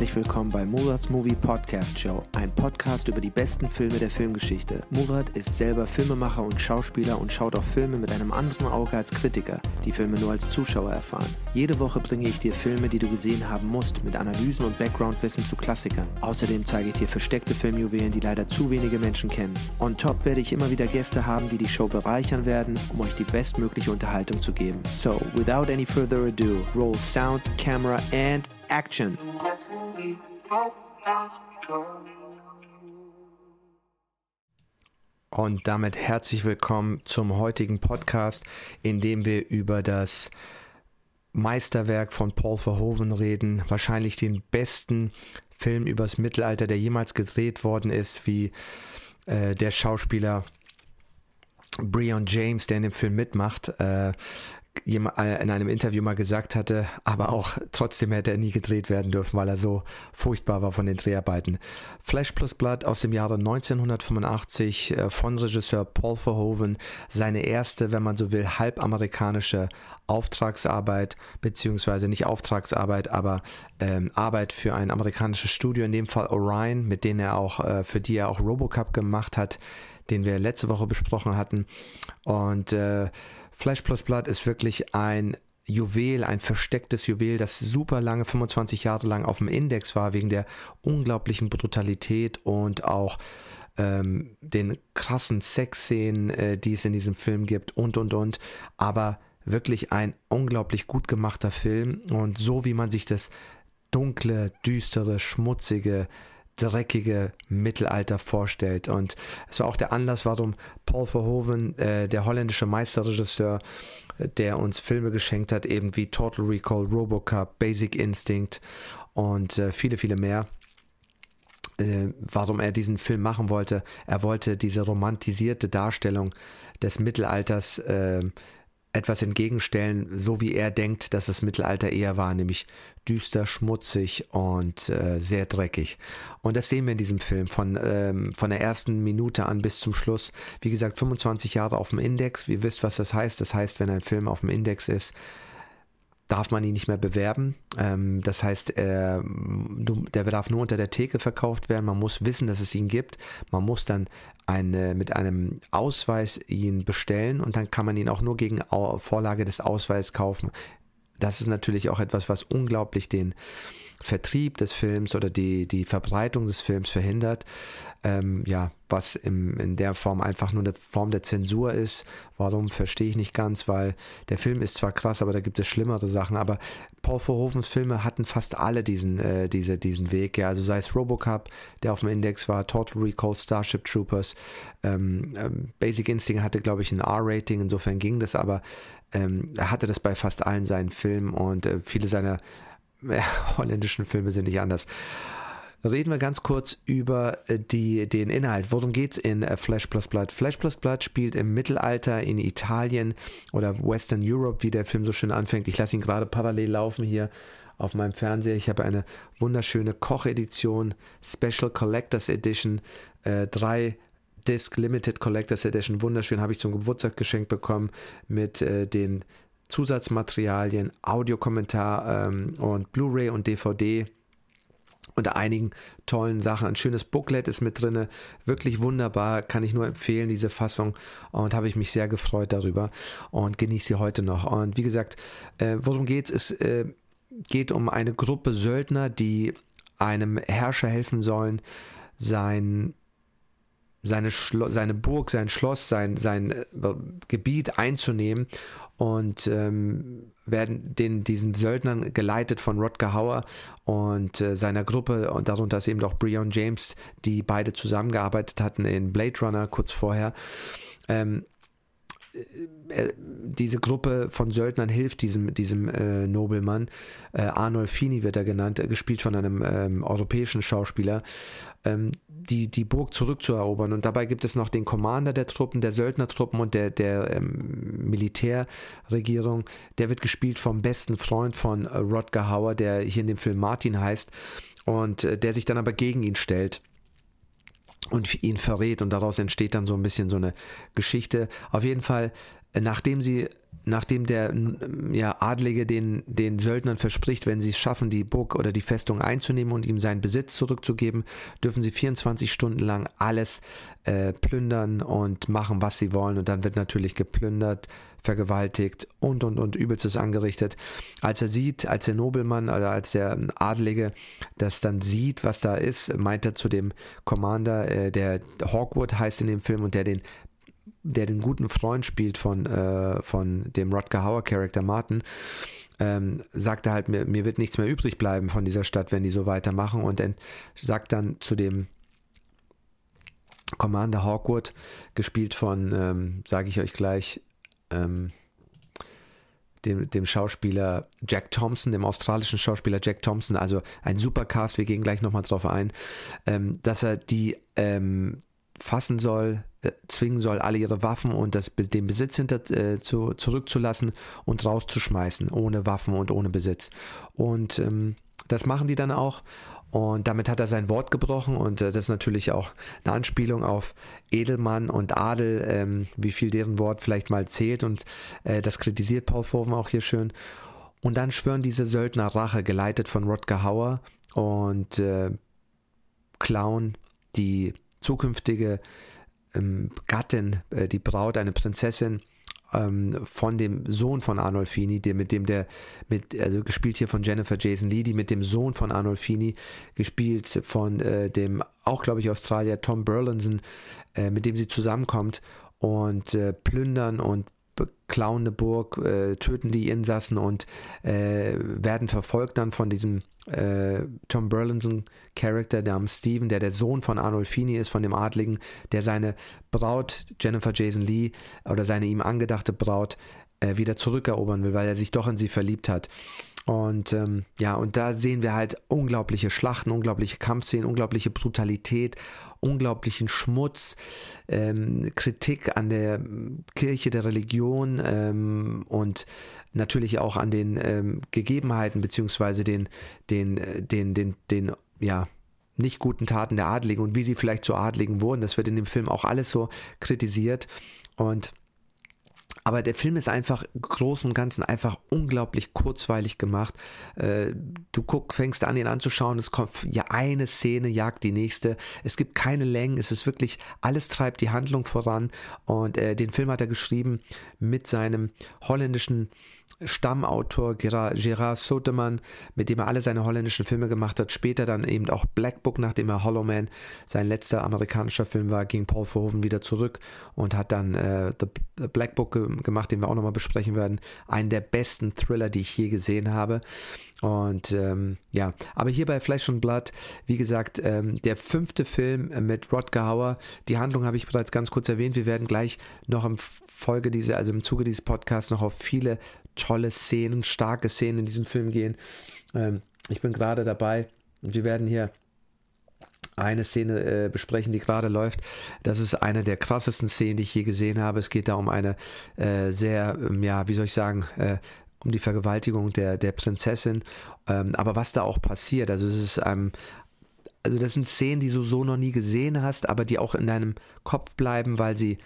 herzlich willkommen bei Murats Movie Podcast Show, ein Podcast über die besten Filme der Filmgeschichte. Murat ist selber Filmemacher und Schauspieler und schaut auf Filme mit einem anderen Auge als Kritiker, die Filme nur als Zuschauer erfahren. Jede Woche bringe ich dir Filme, die du gesehen haben musst, mit Analysen und Backgroundwissen zu Klassikern. Außerdem zeige ich dir versteckte Filmjuwelen, die leider zu wenige Menschen kennen. On top werde ich immer wieder Gäste haben, die die Show bereichern werden, um euch die bestmögliche Unterhaltung zu geben. So, without any further ado, roll sound, camera and action. Und damit herzlich willkommen zum heutigen Podcast, in dem wir über das Meisterwerk von Paul Verhoeven reden, wahrscheinlich den besten Film übers Mittelalter, der jemals gedreht worden ist, wie äh, der Schauspieler Breon James, der in dem Film mitmacht, äh, in einem Interview mal gesagt hatte, aber auch trotzdem hätte er nie gedreht werden dürfen, weil er so furchtbar war von den Dreharbeiten. Flash plus Blood aus dem Jahre 1985 äh, von Regisseur Paul Verhoeven, seine erste, wenn man so will, halbamerikanische Auftragsarbeit, beziehungsweise nicht Auftragsarbeit, aber ähm, Arbeit für ein amerikanisches Studio, in dem Fall Orion, mit denen er auch, äh, für die er auch Robocup gemacht hat, den wir letzte Woche besprochen hatten. Und äh, Flash Plus Blood ist wirklich ein Juwel, ein verstecktes Juwel, das super lange, 25 Jahre lang auf dem Index war, wegen der unglaublichen Brutalität und auch ähm, den krassen Sexszenen, äh, die es in diesem Film gibt und und und. Aber wirklich ein unglaublich gut gemachter Film und so wie man sich das dunkle, düstere, schmutzige, dreckige Mittelalter vorstellt. Und es war auch der Anlass, warum Paul Verhoeven, äh, der holländische Meisterregisseur, der uns Filme geschenkt hat, eben wie Total Recall, Robocop, Basic Instinct und äh, viele, viele mehr, äh, warum er diesen Film machen wollte. Er wollte diese romantisierte Darstellung des Mittelalters äh, etwas entgegenstellen, so wie er denkt, dass das Mittelalter eher war, nämlich düster, schmutzig und äh, sehr dreckig. Und das sehen wir in diesem Film von, ähm, von der ersten Minute an bis zum Schluss. Wie gesagt, 25 Jahre auf dem Index. Ihr wisst, was das heißt. Das heißt, wenn ein Film auf dem Index ist, darf man ihn nicht mehr bewerben. Ähm, das heißt, äh, der darf nur unter der Theke verkauft werden. Man muss wissen, dass es ihn gibt. Man muss dann eine, mit einem Ausweis ihn bestellen und dann kann man ihn auch nur gegen Vorlage des Ausweises kaufen. Das ist natürlich auch etwas, was unglaublich den Vertrieb des Films oder die, die Verbreitung des Films verhindert. Ähm, ja, was im, in der Form einfach nur eine Form der Zensur ist. Warum, verstehe ich nicht ganz, weil der Film ist zwar krass, aber da gibt es schlimmere Sachen. Aber Paul Verhoevens Filme hatten fast alle diesen, äh, diese, diesen Weg. Ja, also sei es Robocop, der auf dem Index war, Total Recall, Starship Troopers, ähm, ähm, Basic Instinct hatte, glaube ich, ein R-Rating, insofern ging das, aber ähm, er hatte das bei fast allen seinen Filmen und äh, viele seiner ja, holländischen Filme sind nicht anders. Reden wir ganz kurz über äh, die, den Inhalt. Worum geht es in äh, Flash Plus Blood? Flash Plus Blood spielt im Mittelalter in Italien oder Western Europe, wie der Film so schön anfängt. Ich lasse ihn gerade parallel laufen hier auf meinem Fernseher. Ich habe eine wunderschöne Kochedition, Special Collectors Edition, äh, drei Disc Limited Collectors Edition, wunderschön, habe ich zum Geburtstag geschenkt bekommen mit äh, den Zusatzmaterialien, Audiokommentar ähm, und Blu-ray und DVD unter einigen tollen Sachen. Ein schönes Booklet ist mit drin, wirklich wunderbar, kann ich nur empfehlen, diese Fassung und habe ich mich sehr gefreut darüber und genieße sie heute noch. Und wie gesagt, äh, worum geht es? Es äh, geht um eine Gruppe Söldner, die einem Herrscher helfen sollen, sein seine, Schlo seine Burg, sein Schloss, sein, sein äh, Gebiet einzunehmen und ähm, werden den, diesen Söldnern geleitet von Rodger Hauer und äh, seiner Gruppe und darunter ist eben auch Breon James, die beide zusammengearbeitet hatten in Blade Runner kurz vorher. Ähm, äh, äh, diese Gruppe von Söldnern hilft diesem, diesem äh, Nobelmann. Äh, Arnold Fini wird er genannt, äh, gespielt von einem ähm, europäischen Schauspieler, ähm, die, die Burg zurückzuerobern. Und dabei gibt es noch den Commander der Truppen, der Söldnertruppen und der, der ähm, Militärregierung. Der wird gespielt vom besten Freund von äh, Rodger Hauer, der hier in dem Film Martin heißt und der sich dann aber gegen ihn stellt und ihn verrät und daraus entsteht dann so ein bisschen so eine Geschichte. Auf jeden Fall nachdem sie nachdem der ja, Adlige den, den Söldnern verspricht, wenn sie es schaffen, die Burg oder die Festung einzunehmen und ihm seinen Besitz zurückzugeben, dürfen sie 24 Stunden lang alles äh, plündern und machen, was sie wollen. Und dann wird natürlich geplündert, vergewaltigt und und und übelstes angerichtet. Als er sieht, als der Nobelmann oder als der Adlige das dann sieht, was da ist, meint er zu dem Commander, äh, der Hawkwood heißt in dem Film und der den der den guten Freund spielt von, äh, von dem Rodger Hauer Charakter Martin, ähm, sagt er halt, mir, mir wird nichts mehr übrig bleiben von dieser Stadt, wenn die so weitermachen. Und dann sagt dann zu dem Commander Hawkwood, gespielt von, ähm, sage ich euch gleich, ähm, dem, dem Schauspieler Jack Thompson, dem australischen Schauspieler Jack Thompson, also ein super Cast, wir gehen gleich nochmal drauf ein, ähm, dass er die ähm, fassen soll, zwingen soll, alle ihre Waffen und das, den Besitz hinter, äh, zu, zurückzulassen und rauszuschmeißen, ohne Waffen und ohne Besitz. Und ähm, das machen die dann auch. Und damit hat er sein Wort gebrochen und äh, das ist natürlich auch eine Anspielung auf Edelmann und Adel, ähm, wie viel deren Wort vielleicht mal zählt und äh, das kritisiert Paul Verhoeven auch hier schön. Und dann schwören diese Söldner Rache, geleitet von Rodger Hauer und äh, klauen die zukünftige Gattin, äh, die Braut, eine Prinzessin ähm, von dem Sohn von Arnolfini, der, mit dem der, mit, also gespielt hier von Jennifer Jason Lee, die mit dem Sohn von Arnolfini, gespielt von äh, dem auch, glaube ich, Australier Tom Burlinson, äh, mit dem sie zusammenkommt und äh, plündern und klauen eine Burg, äh, töten die Insassen und äh, werden verfolgt dann von diesem äh, Tom Burlinson Charakter namens Steven, der der Sohn von Arnolfini ist, von dem Adligen, der seine Braut Jennifer Jason Lee oder seine ihm angedachte Braut äh, wieder zurückerobern will, weil er sich doch in sie verliebt hat. Und ähm, ja, und da sehen wir halt unglaubliche Schlachten, unglaubliche Kampfszenen, unglaubliche Brutalität, unglaublichen Schmutz, ähm, Kritik an der Kirche, der Religion ähm, und natürlich auch an den ähm, Gegebenheiten beziehungsweise den, den, äh, den, den, den, ja, nicht guten Taten der Adligen und wie sie vielleicht zu Adligen wurden. Das wird in dem Film auch alles so kritisiert. Und aber der Film ist einfach groß und ganzen einfach unglaublich kurzweilig gemacht. Äh, du guck, fängst an, ihn anzuschauen, es kommt ja eine Szene, jagt die nächste. Es gibt keine Längen, es ist wirklich, alles treibt die Handlung voran. Und äh, den Film hat er geschrieben mit seinem holländischen Stammautor Gerard Sotemann, mit dem er alle seine holländischen Filme gemacht hat. Später dann eben auch Black Book, nachdem er Hollow Man sein letzter amerikanischer Film war, ging Paul Verhoeven wieder zurück und hat dann äh, The Black Book gemacht, den wir auch nochmal besprechen werden. Einen der besten Thriller, die ich je gesehen habe. Und ähm, ja, aber hier bei Flesh and Blood, wie gesagt, ähm, der fünfte Film mit Rodger Hauer. Die Handlung habe ich bereits ganz kurz erwähnt. Wir werden gleich noch im Folge dieser, also im Zuge dieses Podcasts noch auf viele tolle Szenen, starke Szenen in diesem Film gehen. Ähm, ich bin gerade dabei und wir werden hier eine Szene äh, besprechen, die gerade läuft. Das ist eine der krassesten Szenen, die ich je gesehen habe. Es geht da um eine äh, sehr, ähm, ja, wie soll ich sagen, äh, um die Vergewaltigung der, der Prinzessin. Ähm, aber was da auch passiert, also es ist ähm, also das sind Szenen, die du so noch nie gesehen hast, aber die auch in deinem Kopf bleiben, weil sie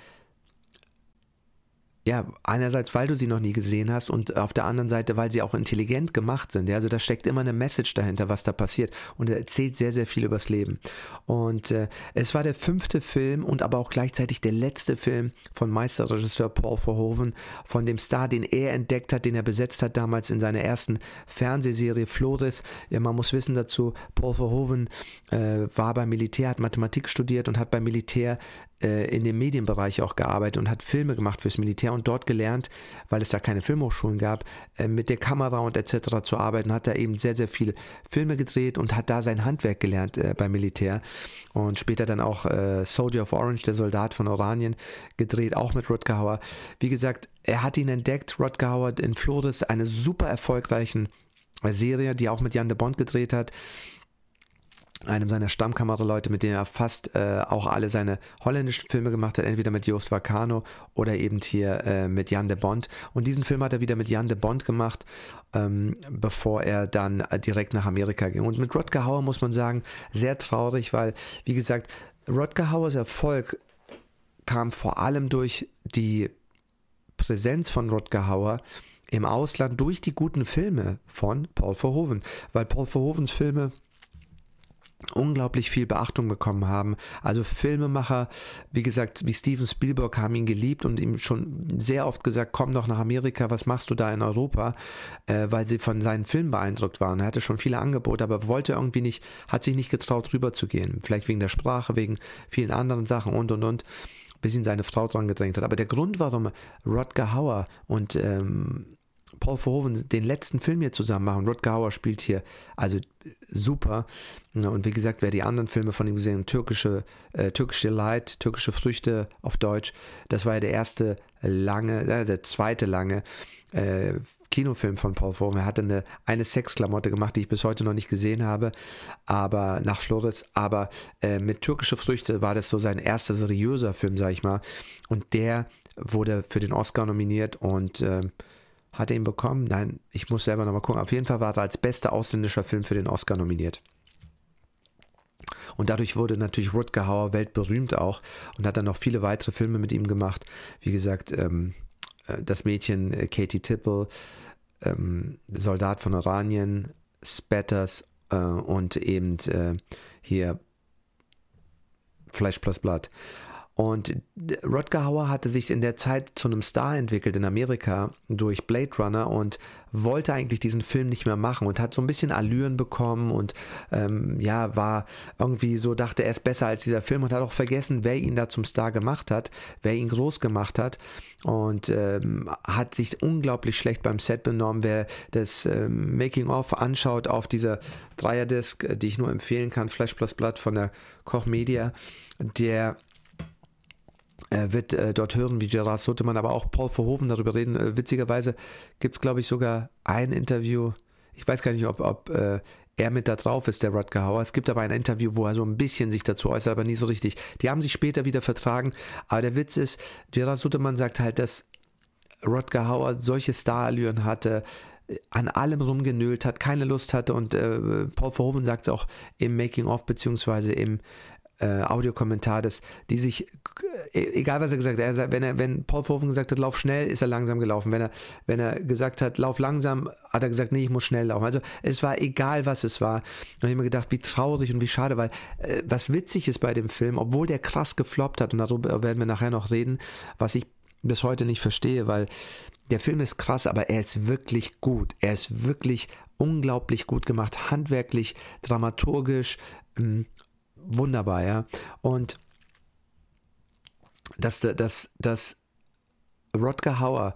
ja, einerseits, weil du sie noch nie gesehen hast und auf der anderen Seite, weil sie auch intelligent gemacht sind. Ja? Also da steckt immer eine Message dahinter, was da passiert. Und er erzählt sehr, sehr viel übers Leben. Und äh, es war der fünfte Film und aber auch gleichzeitig der letzte Film von Meisterregisseur Paul Verhoeven, von dem Star, den er entdeckt hat, den er besetzt hat damals in seiner ersten Fernsehserie Flores. Ja, man muss wissen dazu, Paul Verhoeven äh, war beim Militär, hat Mathematik studiert und hat beim Militär in dem Medienbereich auch gearbeitet und hat Filme gemacht fürs Militär und dort gelernt, weil es da keine Filmhochschulen gab, äh, mit der Kamera und etc. zu arbeiten, hat er eben sehr, sehr viele Filme gedreht und hat da sein Handwerk gelernt äh, beim Militär und später dann auch äh, Soldier of Orange, der Soldat von Oranien, gedreht, auch mit Rutger Hauer. Wie gesagt, er hat ihn entdeckt, Rutger Hauer in Flores, eine super erfolgreichen Serie, die auch mit Jan de Bond gedreht hat einem seiner Stammkameraleute, mit dem er fast äh, auch alle seine holländischen Filme gemacht hat, entweder mit Joost Vacano oder eben hier äh, mit Jan de Bond. Und diesen Film hat er wieder mit Jan de Bond gemacht, ähm, bevor er dann äh, direkt nach Amerika ging. Und mit Rodger Hauer muss man sagen, sehr traurig, weil, wie gesagt, Rodger Hauers Erfolg kam vor allem durch die Präsenz von Rutger Hauer im Ausland durch die guten Filme von Paul Verhoeven, weil Paul Verhoevens Filme unglaublich viel Beachtung bekommen haben. Also Filmemacher, wie gesagt, wie Steven Spielberg haben ihn geliebt und ihm schon sehr oft gesagt, komm doch nach Amerika, was machst du da in Europa, äh, weil sie von seinen Filmen beeindruckt waren. Er hatte schon viele Angebote, aber wollte irgendwie nicht, hat sich nicht getraut, rüber zu gehen. Vielleicht wegen der Sprache, wegen vielen anderen Sachen und und und bis ihn seine Frau dran gedrängt hat. Aber der Grund, warum Rodger Hauer und ähm, Paul Verhoeven den letzten Film hier zusammen machen. Rutger Hauer spielt hier also super. Und wie gesagt, wer die anderen Filme von ihm gesehen hat, türkische, äh, türkische Light, türkische Früchte auf Deutsch, das war ja der erste lange, äh, der zweite lange äh, Kinofilm von Paul Verhoeven. Er hatte eine, eine Sexklamotte gemacht, die ich bis heute noch nicht gesehen habe, aber nach Flores. Aber äh, mit türkische Früchte war das so sein erster seriöser Film, sag ich mal. Und der wurde für den Oscar nominiert und äh, hat er ihn bekommen? Nein, ich muss selber nochmal gucken. Auf jeden Fall war er als bester ausländischer Film für den Oscar nominiert. Und dadurch wurde natürlich Rutger Hauer weltberühmt auch und hat dann noch viele weitere Filme mit ihm gemacht. Wie gesagt, ähm, äh, das Mädchen äh, Katie Tipple, ähm, Soldat von Oranien, Spatters äh, und eben äh, hier Fleisch plus Blood. Und Rodger Hauer hatte sich in der Zeit zu einem Star entwickelt in Amerika durch Blade Runner und wollte eigentlich diesen Film nicht mehr machen und hat so ein bisschen Allüren bekommen und ähm, ja, war irgendwie so, dachte er ist besser als dieser Film und hat auch vergessen, wer ihn da zum Star gemacht hat, wer ihn groß gemacht hat und ähm, hat sich unglaublich schlecht beim Set benommen. Wer das ähm, Making-of anschaut auf dieser Dreierdisc, die ich nur empfehlen kann, Flash Plus Blood von der Koch Media, der er wird äh, dort hören, wie Gerard Sotemann, aber auch Paul Verhoeven darüber reden. Äh, witzigerweise gibt es, glaube ich, sogar ein Interview. Ich weiß gar nicht, ob, ob äh, er mit da drauf ist, der Rutger Hauer. Es gibt aber ein Interview, wo er so ein bisschen sich dazu äußert, aber nie so richtig. Die haben sich später wieder vertragen. Aber der Witz ist, Gerard Sotemann sagt halt, dass Rutger Hauer solche Starallüren hatte, an allem rumgenölt hat, keine Lust hatte und äh, Paul Verhoeven sagt es auch im Making-of beziehungsweise im äh, Audiokommentar, dass die sich, äh, egal was er gesagt hat, wenn, er, wenn Paul Verhoeven gesagt hat, lauf schnell, ist er langsam gelaufen. Wenn er, wenn er gesagt hat, lauf langsam, hat er gesagt, nee, ich muss schnell laufen. Also es war egal, was es war. Und ich habe mir gedacht, wie traurig und wie schade, weil äh, was witzig ist bei dem Film, obwohl der krass gefloppt hat, und darüber werden wir nachher noch reden, was ich bis heute nicht verstehe, weil der Film ist krass, aber er ist wirklich gut. Er ist wirklich unglaublich gut gemacht, handwerklich, dramaturgisch, ähm, wunderbar, ja. Und dass, dass, dass Rodger Hauer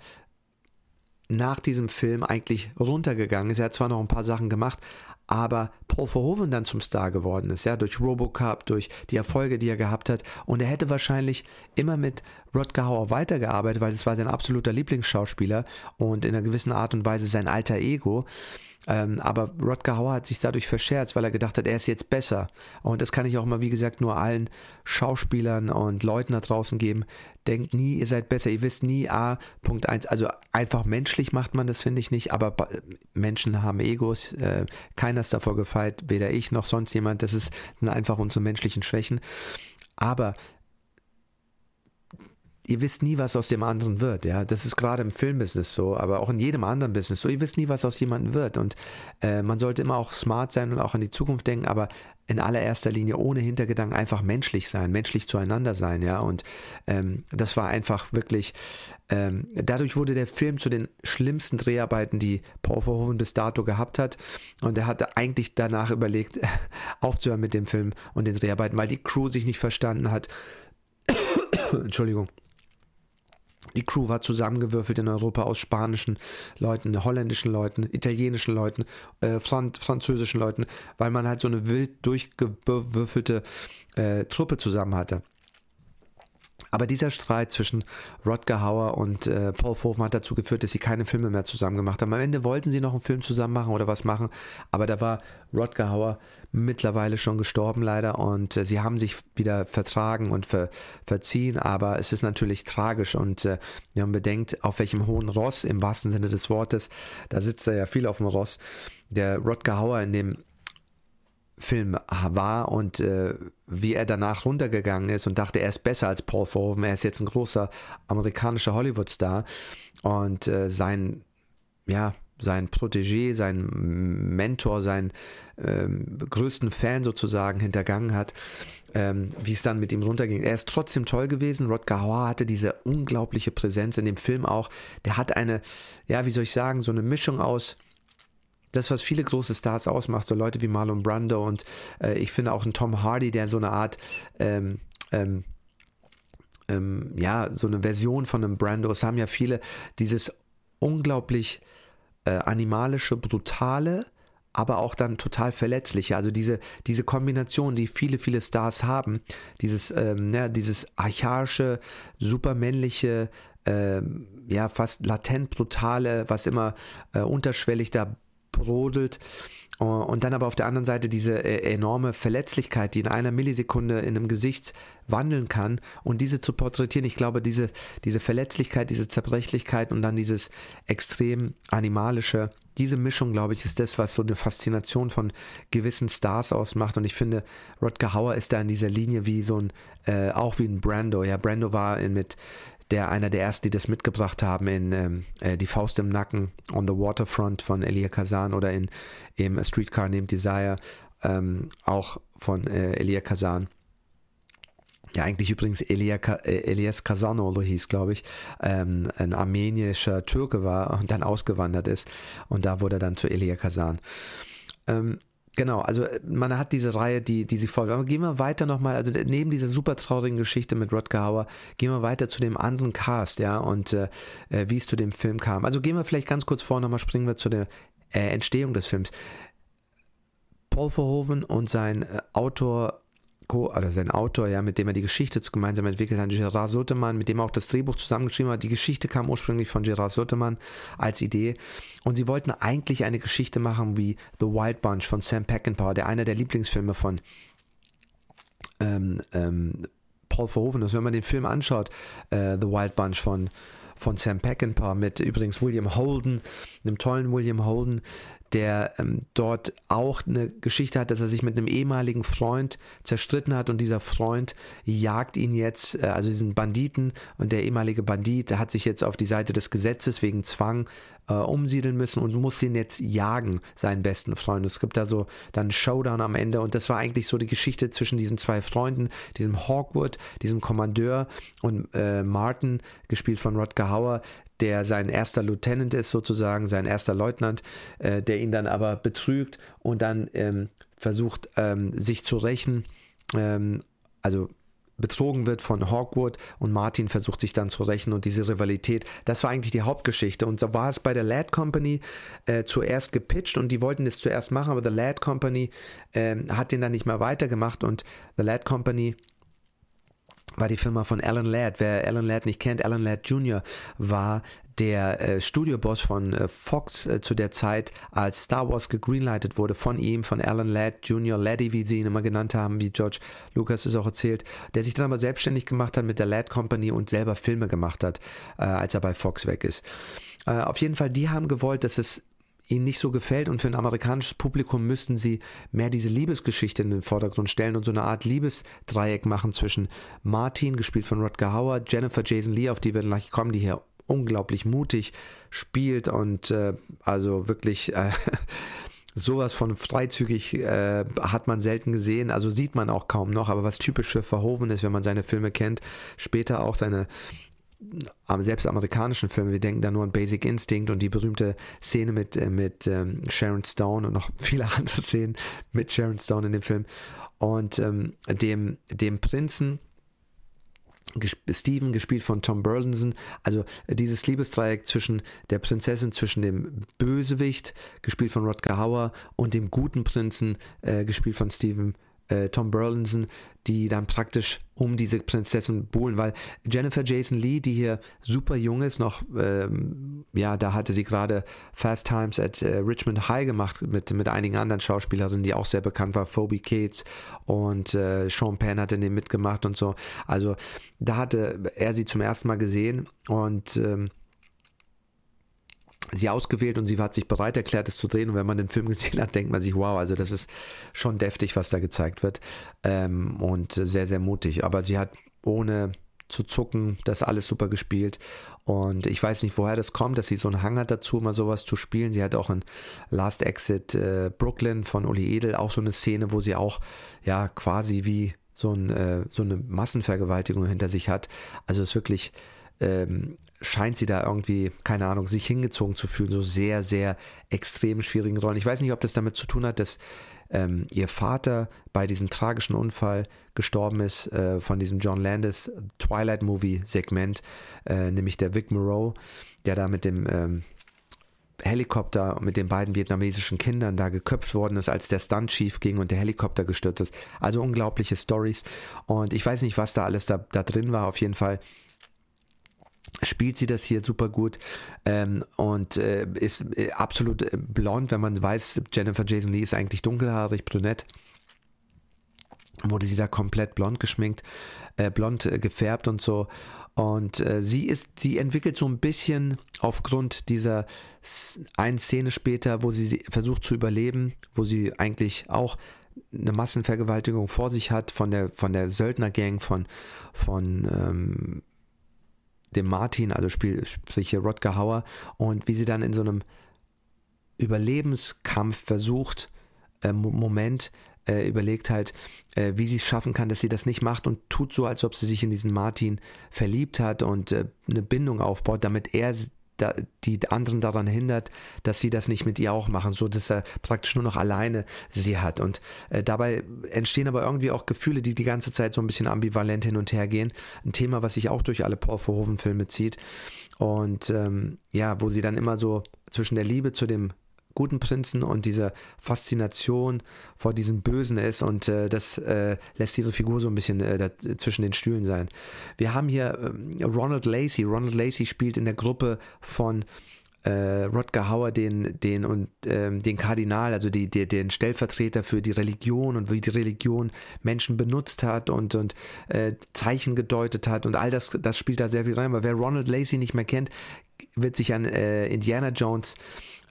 nach diesem Film eigentlich runtergegangen ist. Er hat zwar noch ein paar Sachen gemacht, aber Paul Verhoeven dann zum Star geworden ist, ja, durch Robocop, durch die Erfolge, die er gehabt hat. Und er hätte wahrscheinlich immer mit Rodger Hauer weitergearbeitet, weil es war sein absoluter Lieblingsschauspieler und in einer gewissen Art und Weise sein alter Ego. Ähm, aber Rodger Hauer hat sich dadurch verscherzt, weil er gedacht hat, er ist jetzt besser. Und das kann ich auch mal, wie gesagt, nur allen Schauspielern und Leuten da draußen geben. Denkt nie, ihr seid besser. Ihr wisst nie, A, Punkt 1. Also einfach menschlich macht man das, finde ich nicht. Aber Menschen haben Egos. Äh, keiner ist davor gefeit, weder ich noch sonst jemand. Das ist einfach unsere menschlichen Schwächen. Aber ihr wisst nie, was aus dem anderen wird. Ja, das ist gerade im Filmbusiness so, aber auch in jedem anderen Business so. Ihr wisst nie, was aus jemandem wird. Und äh, man sollte immer auch smart sein und auch an die Zukunft denken, aber in allererster Linie ohne Hintergedanken einfach menschlich sein, menschlich zueinander sein. Ja, und ähm, das war einfach wirklich. Ähm, dadurch wurde der Film zu den schlimmsten Dreharbeiten, die Paul Verhoeven bis dato gehabt hat. Und er hatte eigentlich danach überlegt, aufzuhören mit dem Film und den Dreharbeiten, weil die Crew sich nicht verstanden hat. Entschuldigung. Die Crew war zusammengewürfelt in Europa aus spanischen Leuten, holländischen Leuten, italienischen Leuten, äh, Franz französischen Leuten, weil man halt so eine wild durchgewürfelte äh, Truppe zusammen hatte. Aber dieser Streit zwischen Rodger Hauer und äh, Paul Verhoeven hat dazu geführt, dass sie keine Filme mehr zusammen gemacht haben. Am Ende wollten sie noch einen Film zusammen machen oder was machen, aber da war Rodger Hauer mittlerweile schon gestorben leider und äh, sie haben sich wieder vertragen und ver verziehen, aber es ist natürlich tragisch und äh, wenn man bedenkt, auf welchem hohen Ross im wahrsten Sinne des Wortes, da sitzt er ja viel auf dem Ross, der Rodger Hauer in dem Film war und äh, wie er danach runtergegangen ist und dachte, er ist besser als Paul Verhoeven, er ist jetzt ein großer amerikanischer Hollywood-Star und äh, sein, ja, sein Protégé, sein Mentor, seinen ähm, größten Fan sozusagen hintergangen hat, ähm, wie es dann mit ihm runterging. Er ist trotzdem toll gewesen. Rodger Hauer hatte diese unglaubliche Präsenz in dem Film auch. Der hat eine, ja, wie soll ich sagen, so eine Mischung aus das, was viele große Stars ausmacht, so Leute wie Marlon Brando und äh, ich finde auch ein Tom Hardy, der so eine Art, ähm, ähm, ähm, ja, so eine Version von einem Brando, es haben ja viele dieses unglaublich äh, animalische, brutale, aber auch dann total verletzliche. Also diese, diese Kombination, die viele, viele Stars haben, dieses, ähm, ja, dieses archaische, supermännliche, äh, ja, fast latent brutale, was immer äh, unterschwellig da brodelt. Und dann aber auf der anderen Seite diese äh, enorme Verletzlichkeit, die in einer Millisekunde in einem Gesicht wandeln kann und diese zu porträtieren. Ich glaube, diese, diese Verletzlichkeit, diese Zerbrechlichkeit und dann dieses extrem animalische, diese Mischung, glaube ich, ist das, was so eine Faszination von gewissen Stars ausmacht. Und ich finde, Rodger Hauer ist da in dieser Linie wie so ein, äh, auch wie ein Brando. Ja, Brando war in, mit der einer der ersten, die das mitgebracht haben in ähm, äh, Die Faust im Nacken, On the Waterfront von Elia Kazan oder in im Streetcar Named Desire, ähm, auch von äh, Elia Kazan. Ja, eigentlich übrigens Elia, äh, Elias Kazanoglu hieß, glaube ich, ähm, ein armenischer Türke war und dann ausgewandert ist. Und da wurde er dann zu Elia Kazan. Ähm, Genau, also äh, man hat diese Reihe, die, die sich folgt. Aber gehen wir weiter nochmal, also neben dieser super traurigen Geschichte mit Rodger Hauer, gehen wir weiter zu dem anderen Cast, ja, und äh, äh, wie es zu dem Film kam. Also gehen wir vielleicht ganz kurz vor, nochmal springen wir zu der äh, Entstehung des Films. Paul Verhoeven und sein äh, Autor Co also sein Autor, ja, mit dem er die Geschichte gemeinsam entwickelt hat, Gerard Sotemann, mit dem er auch das Drehbuch zusammengeschrieben hat. Die Geschichte kam ursprünglich von Gerard Sotemann als Idee. Und sie wollten eigentlich eine Geschichte machen wie The Wild Bunch von Sam Peckinpah, der einer der Lieblingsfilme von ähm, ähm, Paul Verhoeven ist. Wenn man den Film anschaut, äh, The Wild Bunch von von Sam Peckinpah mit übrigens William Holden, einem tollen William Holden, der ähm, dort auch eine Geschichte hat, dass er sich mit einem ehemaligen Freund zerstritten hat und dieser Freund jagt ihn jetzt, äh, also diesen Banditen und der ehemalige Bandit, hat sich jetzt auf die Seite des Gesetzes wegen Zwang äh, umsiedeln müssen und muss ihn jetzt jagen, seinen besten Freund. Es gibt da so dann einen Showdown am Ende und das war eigentlich so die Geschichte zwischen diesen zwei Freunden, diesem Hawkwood, diesem Kommandeur und äh, Martin, gespielt von Rodger Hauer, der sein erster Lieutenant ist, sozusagen, sein erster Leutnant, äh, der ihn dann aber betrügt und dann ähm, versucht, ähm, sich zu rächen. Ähm, also betrogen wird von Hawkwood und Martin versucht sich dann zu rächen und diese Rivalität, das war eigentlich die Hauptgeschichte und so war es bei der Lad Company äh, zuerst gepitcht und die wollten es zuerst machen, aber The Lad Company äh, hat den dann nicht mehr weitergemacht und The Lad Company war die Firma von Alan Ladd. Wer Alan Ladd nicht kennt, Alan Ladd Jr. war der äh, Studioboss von äh, Fox äh, zu der Zeit, als Star Wars gegreenlightet wurde von ihm, von Alan Ladd Jr., Laddie, wie sie ihn immer genannt haben, wie George Lucas es auch erzählt, der sich dann aber selbstständig gemacht hat mit der Ladd Company und selber Filme gemacht hat, äh, als er bei Fox weg ist. Äh, auf jeden Fall, die haben gewollt, dass es ihnen nicht so gefällt und für ein amerikanisches Publikum müssten sie mehr diese Liebesgeschichte in den Vordergrund stellen und so eine Art Liebesdreieck machen zwischen Martin, gespielt von Rodger Hauer, Jennifer Jason Lee, auf die wir gleich kommen, die hier unglaublich mutig spielt und äh, also wirklich äh, sowas von freizügig äh, hat man selten gesehen, also sieht man auch kaum noch, aber was typisch für Verhoeven ist, wenn man seine Filme kennt, später auch seine selbst amerikanischen Filme, wir denken da nur an Basic Instinct und die berühmte Szene mit, äh, mit ähm, Sharon Stone und noch viele andere Szenen mit Sharon Stone in dem Film und ähm, dem, dem Prinzen, Steven, gespielt von Tom Burlinson, also dieses Liebesdreieck zwischen der Prinzessin, zwischen dem Bösewicht, gespielt von Rodger Hauer, und dem guten Prinzen, äh, gespielt von Steven äh, Tom Burlinson, die dann praktisch um diese Prinzessin buhlen, weil Jennifer Jason Lee, die hier super jung ist, noch, ähm, ja, da hatte sie gerade Fast Times at äh, Richmond High gemacht mit, mit einigen anderen Schauspielerinnen, die auch sehr bekannt war, Phoebe Cates und äh, Sean Penn hatte den mitgemacht und so. Also da hatte er sie zum ersten Mal gesehen und ähm, sie ausgewählt und sie hat sich bereit erklärt, es zu drehen. Und wenn man den Film gesehen hat, denkt man sich, wow, also das ist schon deftig, was da gezeigt wird. Ähm, und sehr, sehr mutig. Aber sie hat ohne zu zucken, das alles super gespielt. Und ich weiß nicht, woher das kommt, dass sie so einen Hang hat dazu, mal sowas zu spielen. Sie hat auch in Last Exit äh, Brooklyn von Uli Edel auch so eine Szene, wo sie auch ja quasi wie so, ein, äh, so eine Massenvergewaltigung hinter sich hat. Also es ist wirklich ähm, scheint sie da irgendwie, keine Ahnung, sich hingezogen zu fühlen, so sehr, sehr extrem schwierigen Rollen. Ich weiß nicht, ob das damit zu tun hat, dass ähm, ihr Vater bei diesem tragischen Unfall gestorben ist äh, von diesem John Landis Twilight Movie Segment, äh, nämlich der Vic Moreau, der da mit dem ähm, Helikopter mit den beiden vietnamesischen Kindern da geköpft worden ist, als der Stunt schief ging und der Helikopter gestürzt ist. Also unglaubliche Stories. Und ich weiß nicht, was da alles da, da drin war. Auf jeden Fall spielt sie das hier super gut ähm, und äh, ist äh, absolut äh, blond, wenn man weiß, Jennifer Jason Lee ist eigentlich dunkelhaarig, brünett. Wurde sie da komplett blond geschminkt, äh, blond äh, gefärbt und so. Und äh, sie ist, sie entwickelt so ein bisschen aufgrund dieser einen Szene später, wo sie versucht zu überleben, wo sie eigentlich auch eine Massenvergewaltigung vor sich hat von der von der Söldnergang von von ähm, dem Martin, also spielt sich hier Rodger Hauer, und wie sie dann in so einem Überlebenskampf versucht, äh, Moment äh, überlegt halt, äh, wie sie es schaffen kann, dass sie das nicht macht und tut so, als ob sie sich in diesen Martin verliebt hat und äh, eine Bindung aufbaut, damit er da, die anderen daran hindert, dass sie das nicht mit ihr auch machen, so dass er praktisch nur noch alleine sie hat. Und äh, dabei entstehen aber irgendwie auch Gefühle, die die ganze Zeit so ein bisschen ambivalent hin und her gehen. Ein Thema, was sich auch durch alle Paul Verhoeven-Filme zieht. Und ähm, ja, wo sie dann immer so zwischen der Liebe zu dem guten Prinzen und diese Faszination vor diesem Bösen ist und äh, das äh, lässt diese Figur so ein bisschen äh, zwischen den Stühlen sein. Wir haben hier ähm, Ronald Lacey. Ronald Lacey spielt in der Gruppe von äh, Rodger Hauer den, den und ähm, den Kardinal, also die, die, den Stellvertreter für die Religion und wie die Religion Menschen benutzt hat und, und äh, Zeichen gedeutet hat und all das, das spielt da sehr viel rein. Weil wer Ronald Lacey nicht mehr kennt, wird sich an äh, Indiana Jones äh,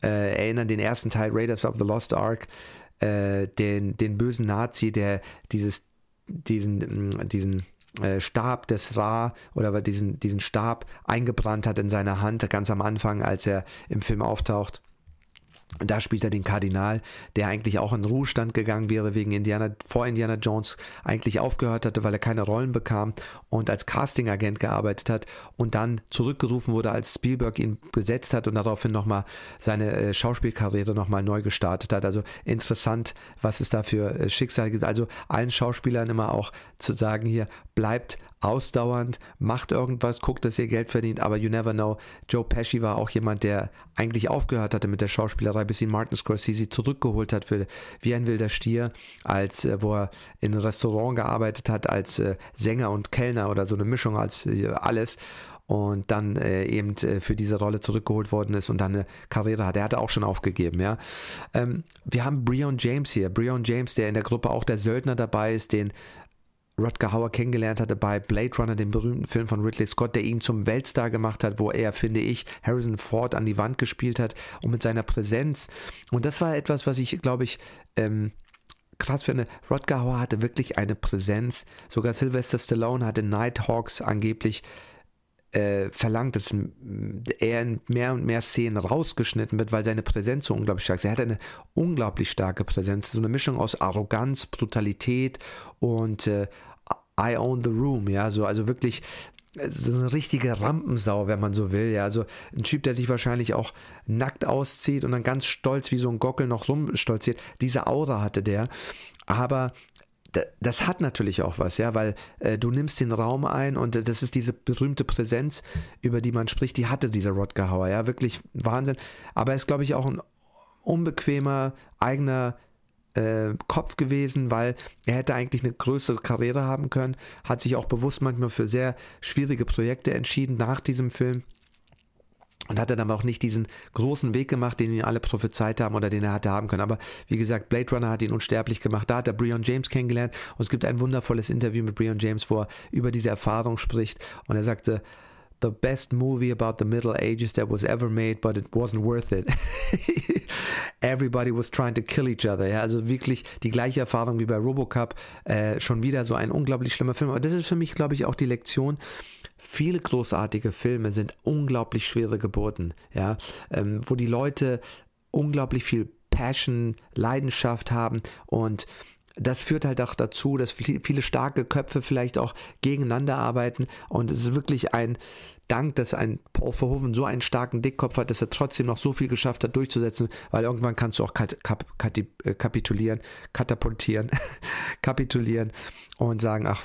erinnern, den ersten Teil Raiders of the Lost Ark, äh, den, den bösen Nazi, der dieses, diesen, mm, diesen äh, Stab des Ra oder diesen, diesen Stab eingebrannt hat in seiner Hand, ganz am Anfang, als er im Film auftaucht. Da spielt er den Kardinal, der eigentlich auch in Ruhestand gegangen wäre wegen Indiana, vor Indiana Jones eigentlich aufgehört hatte, weil er keine Rollen bekam und als Castingagent gearbeitet hat und dann zurückgerufen wurde, als Spielberg ihn besetzt hat und daraufhin nochmal seine äh, Schauspielkarriere nochmal neu gestartet hat. Also interessant, was es da für äh, Schicksal gibt. Also allen Schauspielern immer auch zu sagen hier, bleibt ausdauernd, macht irgendwas, guckt, dass ihr Geld verdient, aber you never know. Joe Pesci war auch jemand, der eigentlich aufgehört hatte mit der Schauspielerei, bis ihn Martin Scorsese zurückgeholt hat für Wie ein wilder Stier, als äh, wo er in einem Restaurant gearbeitet hat als äh, Sänger und Kellner oder so eine Mischung als äh, alles und dann äh, eben äh, für diese Rolle zurückgeholt worden ist und dann eine Karriere hat. Er hatte auch schon aufgegeben, ja. Ähm, wir haben Breon James hier. Breon James, der in der Gruppe auch der Söldner dabei ist, den Rutger Hauer kennengelernt hatte bei Blade Runner, dem berühmten Film von Ridley Scott, der ihn zum Weltstar gemacht hat, wo er, finde ich, Harrison Ford an die Wand gespielt hat und mit seiner Präsenz. Und das war etwas, was ich, glaube ich, ähm, krass finde. Rutger Hauer hatte wirklich eine Präsenz. Sogar Sylvester Stallone hatte Nighthawks angeblich äh, verlangt, dass er in mehr und mehr Szenen rausgeschnitten wird, weil seine Präsenz so unglaublich stark ist. Er hat eine unglaublich starke Präsenz, so eine Mischung aus Arroganz, Brutalität und äh, I own the room, ja, so, also wirklich äh, so eine richtige Rampensau, wenn man so will. Ja, also ein Typ, der sich wahrscheinlich auch nackt auszieht und dann ganz stolz wie so ein Gockel noch rumstolziert. Diese Aura hatte der. Aber das hat natürlich auch was, ja, weil äh, du nimmst den Raum ein und das ist diese berühmte Präsenz, über die man spricht, die hatte dieser Rodger ja, wirklich Wahnsinn. Aber er ist, glaube ich, auch ein unbequemer, eigener äh, Kopf gewesen, weil er hätte eigentlich eine größere Karriere haben können, hat sich auch bewusst manchmal für sehr schwierige Projekte entschieden nach diesem Film und hat dann aber auch nicht diesen großen Weg gemacht, den wir alle prophezeit haben oder den er hatte haben können. Aber wie gesagt, Blade Runner hat ihn unsterblich gemacht. Da hat er Breon James kennengelernt und es gibt ein wundervolles Interview mit Breon James, wo er über diese Erfahrung spricht und er sagte, the best movie about the Middle Ages that was ever made, but it wasn't worth it. Everybody was trying to kill each other. Ja, also wirklich die gleiche Erfahrung wie bei Robocop. Äh, schon wieder so ein unglaublich schlimmer Film. Aber das ist für mich, glaube ich, auch die Lektion. Viele großartige Filme sind unglaublich schwere Geburten, ja, ähm, wo die Leute unglaublich viel Passion, Leidenschaft haben und das führt halt auch dazu, dass viele starke Köpfe vielleicht auch gegeneinander arbeiten und es ist wirklich ein Dank, dass ein Paul Verhoeven so einen starken Dickkopf hat, dass er trotzdem noch so viel geschafft hat durchzusetzen, weil irgendwann kannst du auch kap kap äh, kapitulieren, katapultieren, kapitulieren und sagen, ach,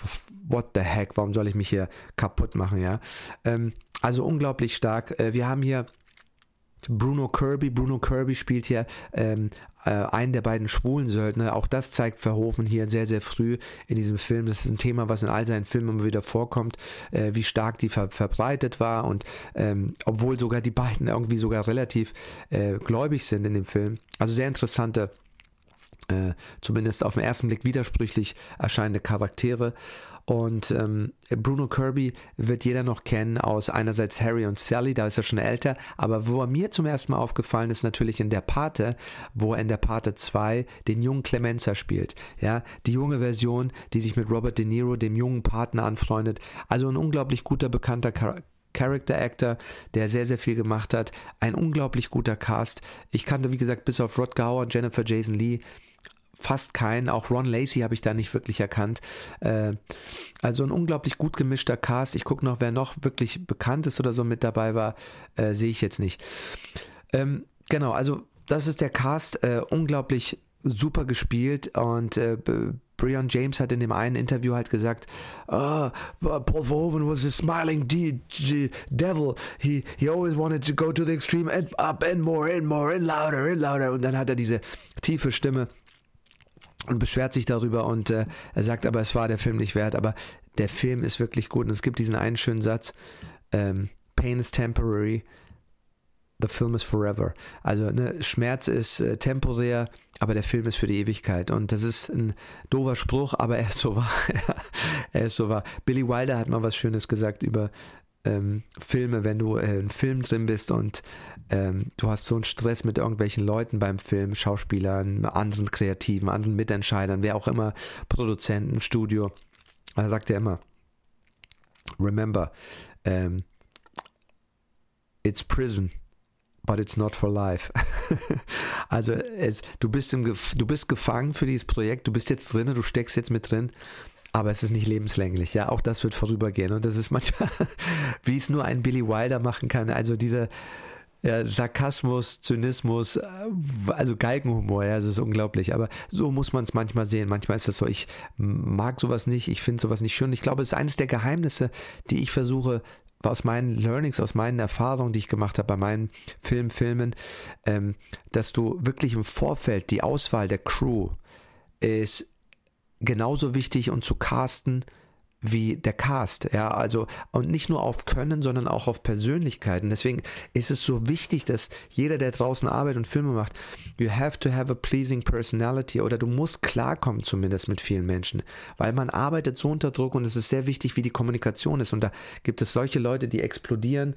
what the heck, warum soll ich mich hier kaputt machen, ja? Ähm, also unglaublich stark. Äh, wir haben hier Bruno Kirby. Bruno Kirby spielt hier ähm, äh, einen der beiden schwulen Söldner. Auch das zeigt Verhoeven hier sehr, sehr früh in diesem Film. Das ist ein Thema, was in all seinen Filmen immer wieder vorkommt, äh, wie stark die ver verbreitet war und ähm, obwohl sogar die beiden irgendwie sogar relativ äh, gläubig sind in dem Film. Also sehr interessante äh, zumindest auf den ersten Blick widersprüchlich erscheinende Charaktere. Und ähm, Bruno Kirby wird jeder noch kennen aus einerseits Harry und Sally, da ist er schon älter, aber wo er mir zum ersten Mal aufgefallen ist, natürlich in der Pate, wo er in der Pate 2 den jungen Clemenza spielt. Ja, die junge Version, die sich mit Robert De Niro, dem jungen Partner, anfreundet. Also ein unglaublich guter, bekannter Charakter. Character Actor, der sehr, sehr viel gemacht hat. Ein unglaublich guter Cast. Ich kannte, wie gesagt, bis auf Rod Gower, Jennifer Jason Lee fast keinen. Auch Ron Lacey habe ich da nicht wirklich erkannt. Äh, also ein unglaublich gut gemischter Cast. Ich gucke noch, wer noch wirklich bekannt ist oder so mit dabei war, äh, sehe ich jetzt nicht. Ähm, genau, also das ist der Cast. Äh, unglaublich super gespielt und äh, Brian James hat in dem einen Interview halt gesagt, oh, Paul Verhoeven was a smiling de de devil. He, he always wanted to go to the extreme and up and more and more and louder and louder. Und dann hat er diese tiefe Stimme und beschwert sich darüber und äh, er sagt aber, es war der Film nicht wert, aber der Film ist wirklich gut und es gibt diesen einen schönen Satz, ähm, Pain is temporary, the film is forever. Also ne, Schmerz ist äh, temporär, aber der Film ist für die Ewigkeit und das ist ein doofer Spruch, aber er ist so wahr. er ist so wahr. Billy Wilder hat mal was Schönes gesagt über ähm, Filme, wenn du äh, in Film drin bist und ähm, du hast so einen Stress mit irgendwelchen Leuten beim Film, Schauspielern, anderen Kreativen, anderen Mitentscheidern, wer auch immer, Produzenten, Studio. Da sagt er immer, remember, ähm, it's prison, but it's not for life. also es, du, bist im, du bist gefangen für dieses Projekt, du bist jetzt drin, du steckst jetzt mit drin aber es ist nicht lebenslänglich. Ja, auch das wird vorübergehen. Und das ist manchmal, wie es nur ein Billy Wilder machen kann. Also dieser ja, Sarkasmus, Zynismus, äh, also Galgenhumor, ja, das ist unglaublich. Aber so muss man es manchmal sehen. Manchmal ist das so, ich mag sowas nicht, ich finde sowas nicht schön. Ich glaube, es ist eines der Geheimnisse, die ich versuche aus meinen Learnings, aus meinen Erfahrungen, die ich gemacht habe bei meinen Filmfilmen, ähm, dass du wirklich im Vorfeld die Auswahl der Crew ist genauso wichtig und zu casten wie der Cast, ja, also und nicht nur auf Können, sondern auch auf Persönlichkeiten. Deswegen ist es so wichtig, dass jeder, der draußen arbeitet und Filme macht, you have to have a pleasing personality oder du musst klarkommen zumindest mit vielen Menschen, weil man arbeitet so unter Druck und es ist sehr wichtig, wie die Kommunikation ist und da gibt es solche Leute, die explodieren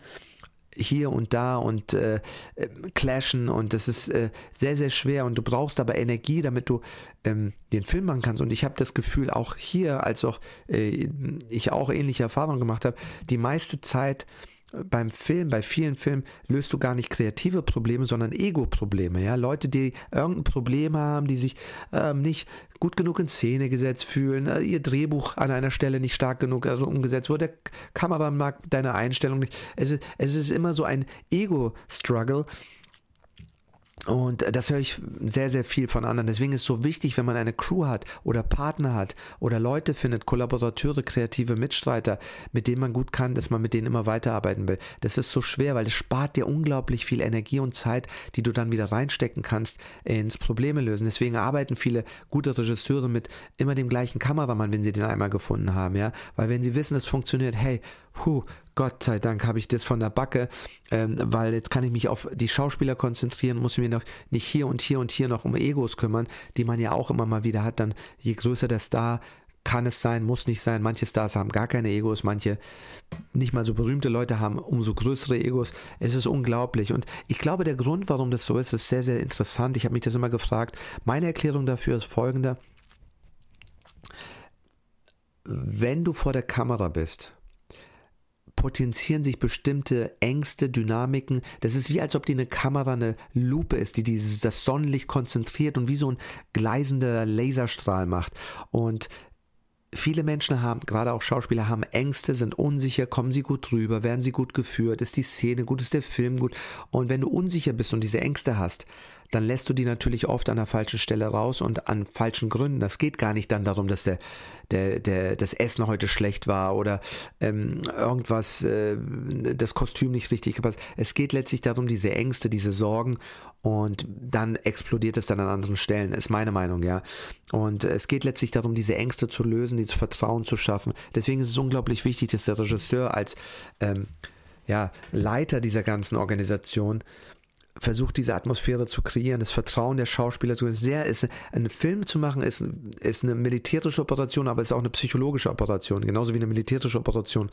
hier und da und äh, äh, clashen und das ist äh, sehr, sehr schwer und du brauchst aber Energie, damit du ähm, den Film machen kannst. Und ich habe das Gefühl, auch hier, als auch äh, ich auch ähnliche Erfahrungen gemacht habe, die meiste Zeit beim Film, bei vielen Filmen löst du gar nicht kreative Probleme, sondern Ego-Probleme. Ja? Leute, die irgendein Problem haben, die sich ähm, nicht gut genug in Szene gesetzt fühlen, äh, ihr Drehbuch an einer Stelle nicht stark genug also umgesetzt wurde, der Kameramann mag deine Einstellung nicht. Es ist, es ist immer so ein Ego-Struggle und das höre ich sehr, sehr viel von anderen. Deswegen ist es so wichtig, wenn man eine Crew hat oder Partner hat oder Leute findet, Kollaborateure, kreative Mitstreiter, mit denen man gut kann, dass man mit denen immer weiterarbeiten will. Das ist so schwer, weil es spart dir unglaublich viel Energie und Zeit, die du dann wieder reinstecken kannst ins Probleme lösen. Deswegen arbeiten viele gute Regisseure mit immer dem gleichen Kameramann, wenn sie den einmal gefunden haben, ja. Weil wenn sie wissen, es funktioniert, hey, puh, Gott sei Dank habe ich das von der Backe, ähm, weil jetzt kann ich mich auf die Schauspieler konzentrieren, muss mir noch nicht hier und hier und hier noch um Egos kümmern, die man ja auch immer mal wieder hat. Dann je größer der Star, kann es sein, muss nicht sein. Manche Stars haben gar keine Egos, manche nicht mal so berühmte Leute haben umso größere Egos. Es ist unglaublich. Und ich glaube, der Grund, warum das so ist, ist sehr, sehr interessant. Ich habe mich das immer gefragt. Meine Erklärung dafür ist folgende. Wenn du vor der Kamera bist, potenzieren sich bestimmte Ängste, Dynamiken. Das ist wie, als ob die eine Kamera eine Lupe ist, die, die das Sonnenlicht konzentriert und wie so ein gleisender Laserstrahl macht. Und viele Menschen haben, gerade auch Schauspieler, haben Ängste, sind unsicher, kommen sie gut drüber, werden sie gut geführt, ist die Szene gut, ist der Film gut. Und wenn du unsicher bist und diese Ängste hast, dann lässt du die natürlich oft an der falschen Stelle raus und an falschen Gründen. Das geht gar nicht dann darum, dass der, der, der, das Essen heute schlecht war oder ähm, irgendwas, äh, das Kostüm nicht richtig gepasst. Es geht letztlich darum, diese Ängste, diese Sorgen und dann explodiert es dann an anderen Stellen, ist meine Meinung, ja. Und es geht letztlich darum, diese Ängste zu lösen, dieses Vertrauen zu schaffen. Deswegen ist es unglaublich wichtig, dass der Regisseur als ähm, ja, Leiter dieser ganzen Organisation versucht diese Atmosphäre zu kreieren, das Vertrauen der Schauspieler zu sehr ist einen Film zu machen ist ist eine militärische Operation, aber ist auch eine psychologische Operation, genauso wie eine militärische Operation.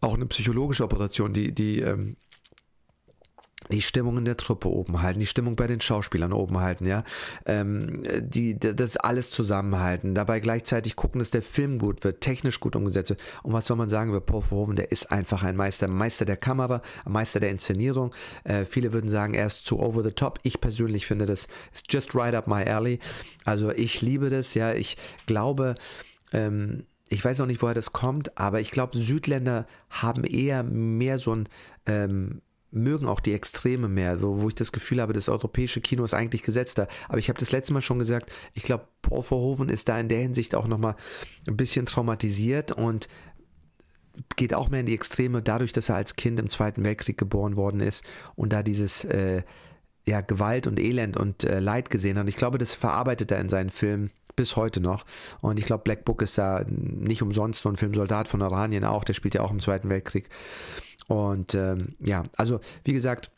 Auch eine psychologische Operation, die die ähm, die Stimmung in der Truppe oben halten, die Stimmung bei den Schauspielern oben halten, ja, ähm, die, das alles zusammenhalten, dabei gleichzeitig gucken, dass der Film gut wird, technisch gut umgesetzt wird. Und was soll man sagen über Paul Verhoeven? Der ist einfach ein Meister, Meister der Kamera, Meister der Inszenierung. Äh, viele würden sagen, er ist zu over the top. Ich persönlich finde, das ist just right up my alley. Also ich liebe das, ja, ich glaube, ähm, ich weiß auch nicht, woher das kommt, aber ich glaube, Südländer haben eher mehr so ein ähm, mögen auch die Extreme mehr, so, wo ich das Gefühl habe, das europäische Kino ist eigentlich gesetzter. Aber ich habe das letzte Mal schon gesagt, ich glaube, Paul Verhoeven ist da in der Hinsicht auch nochmal ein bisschen traumatisiert und geht auch mehr in die Extreme, dadurch, dass er als Kind im Zweiten Weltkrieg geboren worden ist und da dieses äh, ja, Gewalt und Elend und äh, Leid gesehen hat. Und ich glaube, das verarbeitet er in seinen Filmen bis heute noch. Und ich glaube, Black Book ist da nicht umsonst so ein Film Soldat von Oranien auch, der spielt ja auch im Zweiten Weltkrieg. Und ähm, ja, also wie gesagt,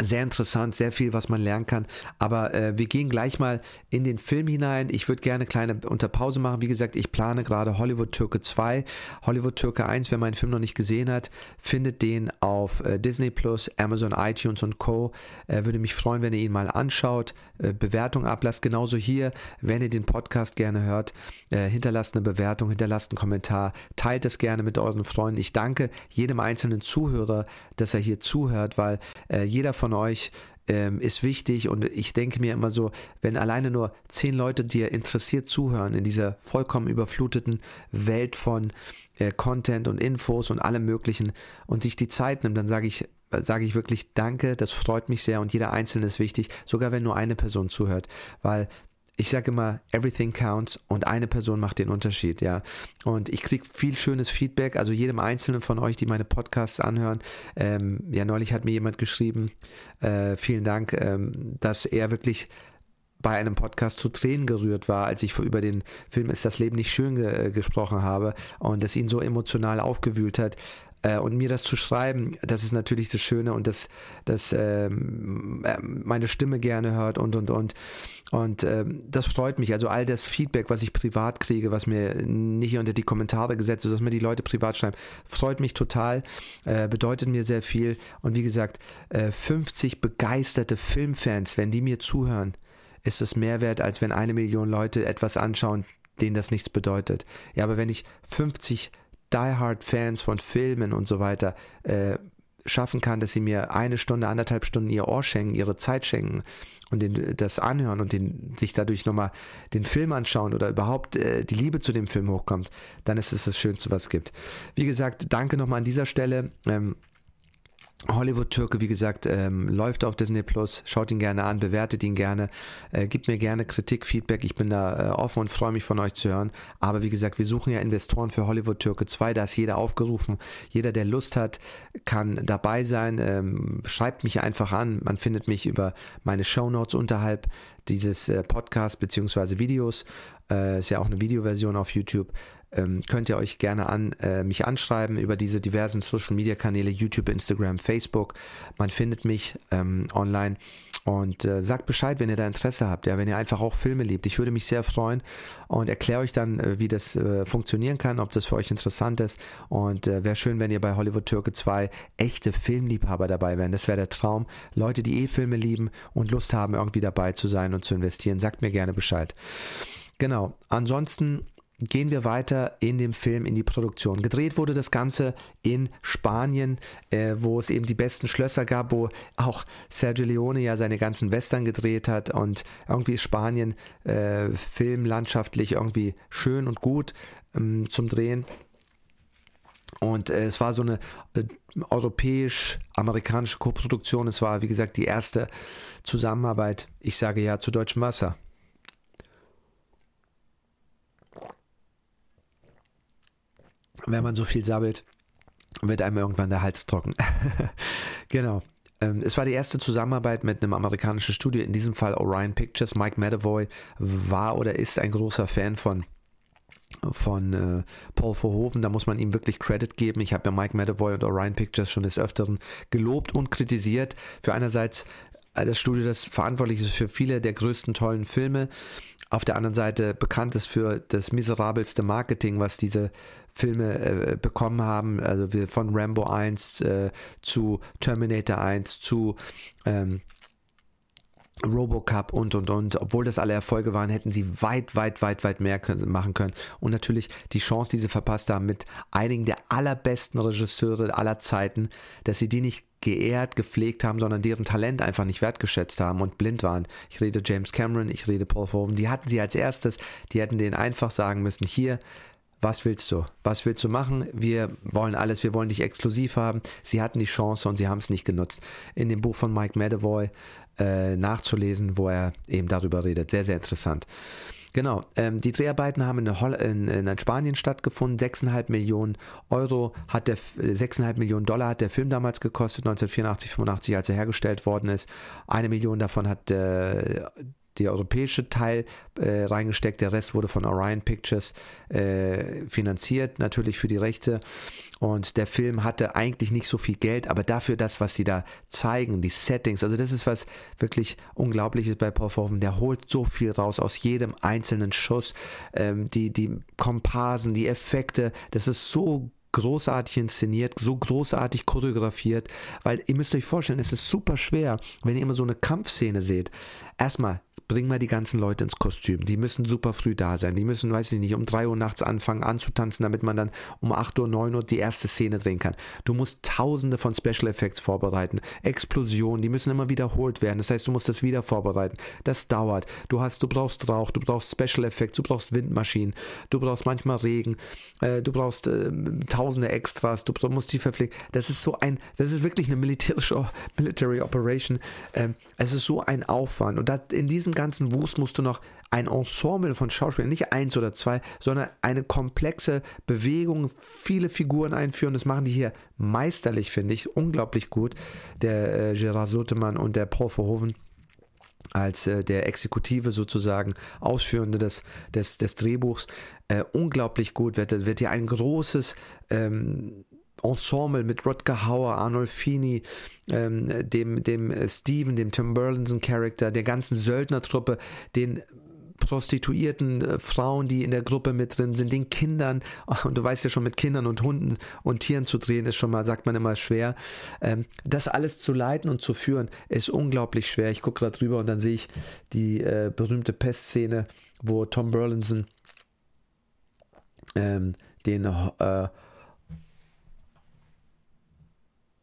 sehr interessant, sehr viel, was man lernen kann. Aber äh, wir gehen gleich mal in den Film hinein. Ich würde gerne eine kleine Unterpause machen. Wie gesagt, ich plane gerade Hollywood Türke 2. Hollywood Türke 1, wer meinen Film noch nicht gesehen hat, findet den auf äh, Disney Plus, Amazon, iTunes und Co. Äh, würde mich freuen, wenn ihr ihn mal anschaut, äh, Bewertung ablasst. Genauso hier, wenn ihr den Podcast gerne hört, äh, hinterlasst eine Bewertung, hinterlasst einen Kommentar, teilt es gerne mit euren Freunden. Ich danke jedem einzelnen Zuhörer, dass er hier zuhört, weil äh, jeder von euch ähm, ist wichtig. Und ich denke mir immer so, wenn alleine nur zehn Leute dir interessiert zuhören in dieser vollkommen überfluteten Welt von äh, Content und Infos und allem Möglichen und sich die Zeit nimmt, dann sage ich, sage ich wirklich Danke, das freut mich sehr und jeder Einzelne ist wichtig, sogar wenn nur eine Person zuhört, weil ich sage immer, everything counts und eine Person macht den Unterschied, ja. Und ich kriege viel schönes Feedback, also jedem Einzelnen von euch, die meine Podcasts anhören. Ähm, ja, neulich hat mir jemand geschrieben, äh, vielen Dank, ähm, dass er wirklich bei einem Podcast zu Tränen gerührt war, als ich über den Film Ist das Leben nicht schön ge äh, gesprochen habe und das ihn so emotional aufgewühlt hat. Äh, und mir das zu schreiben, das ist natürlich das Schöne und das, das ähm, äh, meine Stimme gerne hört und und und. Und ähm, das freut mich. Also all das Feedback, was ich privat kriege, was mir nicht unter die Kommentare gesetzt wird, dass mir die Leute privat schreiben, freut mich total, äh, bedeutet mir sehr viel. Und wie gesagt, äh, 50 begeisterte Filmfans, wenn die mir zuhören, ist es mehr wert, als wenn eine Million Leute etwas anschauen, denen das nichts bedeutet. Ja, aber wenn ich 50 Die-Hard-Fans von Filmen und so weiter äh, schaffen kann, dass sie mir eine Stunde, anderthalb Stunden ihr Ohr schenken, ihre Zeit schenken und den, das anhören und den, sich dadurch nochmal den Film anschauen oder überhaupt äh, die Liebe zu dem Film hochkommt, dann ist es das Schönste, was es gibt. Wie gesagt, danke nochmal an dieser Stelle. Ähm, Hollywood-Türke, wie gesagt, ähm, läuft auf Disney Plus. Schaut ihn gerne an, bewertet ihn gerne, äh, gibt mir gerne Kritik, Feedback. Ich bin da äh, offen und freue mich von euch zu hören. Aber wie gesagt, wir suchen ja Investoren für Hollywood-Türke 2. Da ist jeder aufgerufen. Jeder, der Lust hat, kann dabei sein. Ähm, schreibt mich einfach an. Man findet mich über meine Show Notes unterhalb dieses äh, Podcasts bzw. Videos. Äh, ist ja auch eine Videoversion auf YouTube ähm, könnt ihr euch gerne an äh, mich anschreiben über diese diversen Social Media Kanäle, YouTube, Instagram, Facebook. Man findet mich ähm, online Und äh, sagt Bescheid, wenn ihr da Interesse habt, ja, wenn ihr einfach auch Filme liebt. Ich würde mich sehr freuen und erkläre euch dann, äh, wie das äh, funktionieren kann, ob das für euch interessant ist. Und äh, wäre schön, wenn ihr bei Hollywood Türke 2 echte Filmliebhaber dabei wären. Das wäre der Traum. Leute, die eh Filme lieben und Lust haben, irgendwie dabei zu sein und zu investieren, sagt mir gerne Bescheid. Genau. Ansonsten gehen wir weiter in dem Film, in die Produktion. Gedreht wurde das Ganze in Spanien, äh, wo es eben die besten Schlösser gab, wo auch Sergio Leone ja seine ganzen Western gedreht hat und irgendwie ist Spanien äh, filmlandschaftlich irgendwie schön und gut ähm, zum Drehen. Und äh, es war so eine äh, europäisch-amerikanische Koproduktion. Es war, wie gesagt, die erste Zusammenarbeit, ich sage ja, zu Deutschem Wasser. Wenn man so viel sabbelt, wird einem irgendwann der Hals trocken. genau. Ähm, es war die erste Zusammenarbeit mit einem amerikanischen Studio, in diesem Fall Orion Pictures. Mike Medavoy war oder ist ein großer Fan von von äh, Paul Verhoeven, da muss man ihm wirklich Credit geben. Ich habe ja Mike Medavoy und Orion Pictures schon des Öfteren gelobt und kritisiert. Für einerseits äh, das Studio, das verantwortlich ist für viele der größten tollen Filme, auf der anderen Seite bekannt ist für das miserabelste Marketing, was diese Filme äh, bekommen haben, also wir von Rambo 1 äh, zu Terminator 1 zu ähm, Robocup und und und. Obwohl das alle Erfolge waren, hätten sie weit, weit, weit, weit mehr können, machen können. Und natürlich die Chance, die sie verpasst haben, mit einigen der allerbesten Regisseure aller Zeiten, dass sie die nicht geehrt, gepflegt haben, sondern deren Talent einfach nicht wertgeschätzt haben und blind waren. Ich rede James Cameron, ich rede Paul Verhoeven, die hatten sie als erstes, die hätten denen einfach sagen müssen, hier, was willst du? Was willst du machen? Wir wollen alles, wir wollen dich exklusiv haben. Sie hatten die Chance und sie haben es nicht genutzt. In dem Buch von Mike Medavoy äh, nachzulesen, wo er eben darüber redet. Sehr, sehr interessant. Genau, ähm, die Dreharbeiten haben in, in, in, Spanien stattgefunden. 6,5 Millionen Euro hat der 6,5 Millionen Dollar hat der Film damals gekostet, 1984, 85, als er hergestellt worden ist. Eine Million davon hat äh, der europäische Teil äh, reingesteckt, der Rest wurde von Orion Pictures äh, finanziert, natürlich für die Rechte. Und der Film hatte eigentlich nicht so viel Geld, aber dafür das, was sie da zeigen, die Settings, also das ist was wirklich Unglaubliches bei Paul Verhoeven. Der holt so viel raus aus jedem einzelnen Schuss, ähm, die, die Komparsen, die Effekte, das ist so großartig inszeniert, so großartig choreografiert, weil ihr müsst euch vorstellen, es ist super schwer, wenn ihr immer so eine Kampfszene seht. Erstmal bring mal die ganzen Leute ins Kostüm. Die müssen super früh da sein. Die müssen, weiß ich nicht, um 3 Uhr nachts anfangen anzutanzen, damit man dann um 8 Uhr, 9 Uhr die erste Szene drehen kann. Du musst tausende von Special Effects vorbereiten. Explosionen, die müssen immer wiederholt werden. Das heißt, du musst das wieder vorbereiten. Das dauert. Du hast, du brauchst Rauch, du brauchst Special Effects, du brauchst Windmaschinen, du brauchst manchmal Regen, äh, du brauchst äh, tausende Extras, du musst die verpflegen. Das ist so ein, das ist wirklich eine militärische Military Operation. Ähm, es ist so ein Aufwand. Und dat, in diesem ganzen Wust musst du noch ein Ensemble von Schauspielern, nicht eins oder zwei, sondern eine komplexe Bewegung, viele Figuren einführen. Das machen die hier meisterlich, finde ich, unglaublich gut. Der äh, Gerard Sotemann und der Paul Verhoeven als äh, der Exekutive sozusagen Ausführende des, des, des Drehbuchs. Äh, unglaublich gut wird, wird hier ein großes ähm, Ensemble mit Rutger Hauer, Arnold Feeney, ähm, dem, dem Steven, dem Tim Burlinson Charakter, der ganzen Söldnertruppe, den Prostituierten, äh, Frauen, die in der Gruppe mit drin sind, den Kindern, und du weißt ja schon, mit Kindern und Hunden und Tieren zu drehen, ist schon mal, sagt man immer, schwer. Ähm, das alles zu leiten und zu führen, ist unglaublich schwer. Ich gucke gerade drüber und dann sehe ich die äh, berühmte Pestszene, wo Tom Burlinson ähm, den äh,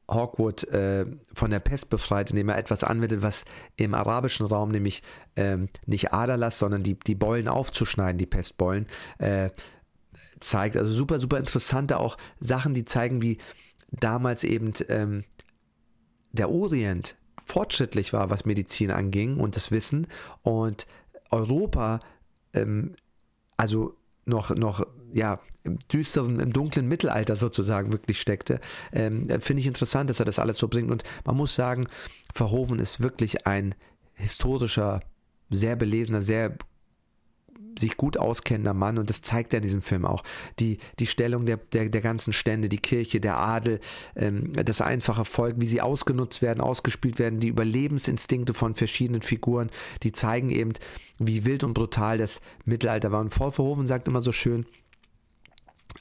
Hawkwood äh, von der Pest befreit, indem er etwas anwendet, was im arabischen Raum nämlich ähm, nicht Aderlass, sondern die, die Beulen aufzuschneiden, die Pestbeulen, äh, zeigt. Also super, super interessante auch Sachen, die zeigen, wie damals eben ähm, der Orient fortschrittlich war, was Medizin anging und das Wissen und Europa ähm, also noch, noch ja, im düsteren, im dunklen Mittelalter sozusagen wirklich steckte, ähm, finde ich interessant, dass er das alles so bringt. Und man muss sagen, Verhoeven ist wirklich ein historischer, sehr belesener, sehr sich gut auskennender Mann und das zeigt er in diesem Film auch. Die, die Stellung der, der, der ganzen Stände, die Kirche, der Adel, ähm, das einfache Volk, wie sie ausgenutzt werden, ausgespielt werden, die Überlebensinstinkte von verschiedenen Figuren, die zeigen eben, wie wild und brutal das Mittelalter war. Und Paul Verhoeven sagt immer so schön,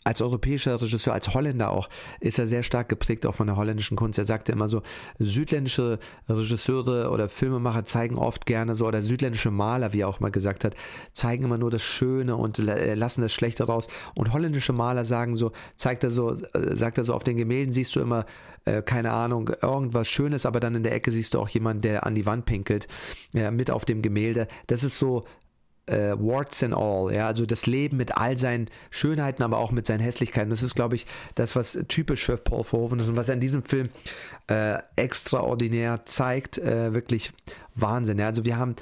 als europäischer Regisseur, als Holländer auch, ist er sehr stark geprägt auch von der holländischen Kunst. Er sagte immer so, südländische Regisseure oder Filmemacher zeigen oft gerne so, oder südländische Maler, wie er auch mal gesagt hat, zeigen immer nur das Schöne und äh, lassen das Schlechte raus. Und holländische Maler sagen so, zeigt er so, äh, sagt er so, auf den Gemälden siehst du immer, äh, keine Ahnung, irgendwas Schönes, aber dann in der Ecke siehst du auch jemanden, der an die Wand pinkelt, ja, mit auf dem Gemälde. Das ist so äh, Warts and All, ja, also das Leben mit all seinen Schönheiten, aber auch mit seinen Hässlichkeiten. Das ist, glaube ich, das, was typisch für Paul Verhoeven ist und was er in diesem Film äh, extraordinär zeigt, äh, wirklich Wahnsinn. Ja. Also wir haben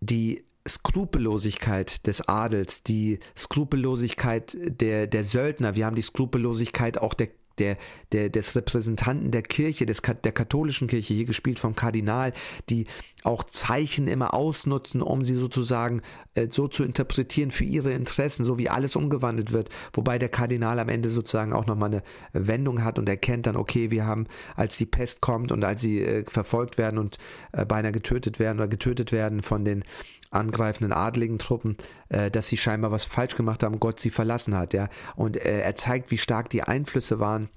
die Skrupellosigkeit des Adels, die Skrupellosigkeit der, der Söldner, wir haben die Skrupellosigkeit auch der der, der, des Repräsentanten der Kirche, des, der katholischen Kirche, hier gespielt vom Kardinal, die auch Zeichen immer ausnutzen, um sie sozusagen äh, so zu interpretieren für ihre Interessen, so wie alles umgewandelt wird. Wobei der Kardinal am Ende sozusagen auch nochmal eine Wendung hat und erkennt dann, okay, wir haben, als die Pest kommt und als sie äh, verfolgt werden und äh, beinahe getötet werden oder getötet werden von den angreifenden adligen Truppen, äh, dass sie scheinbar was falsch gemacht haben, Gott sie verlassen hat, ja. Und äh, er zeigt, wie stark die Einflüsse waren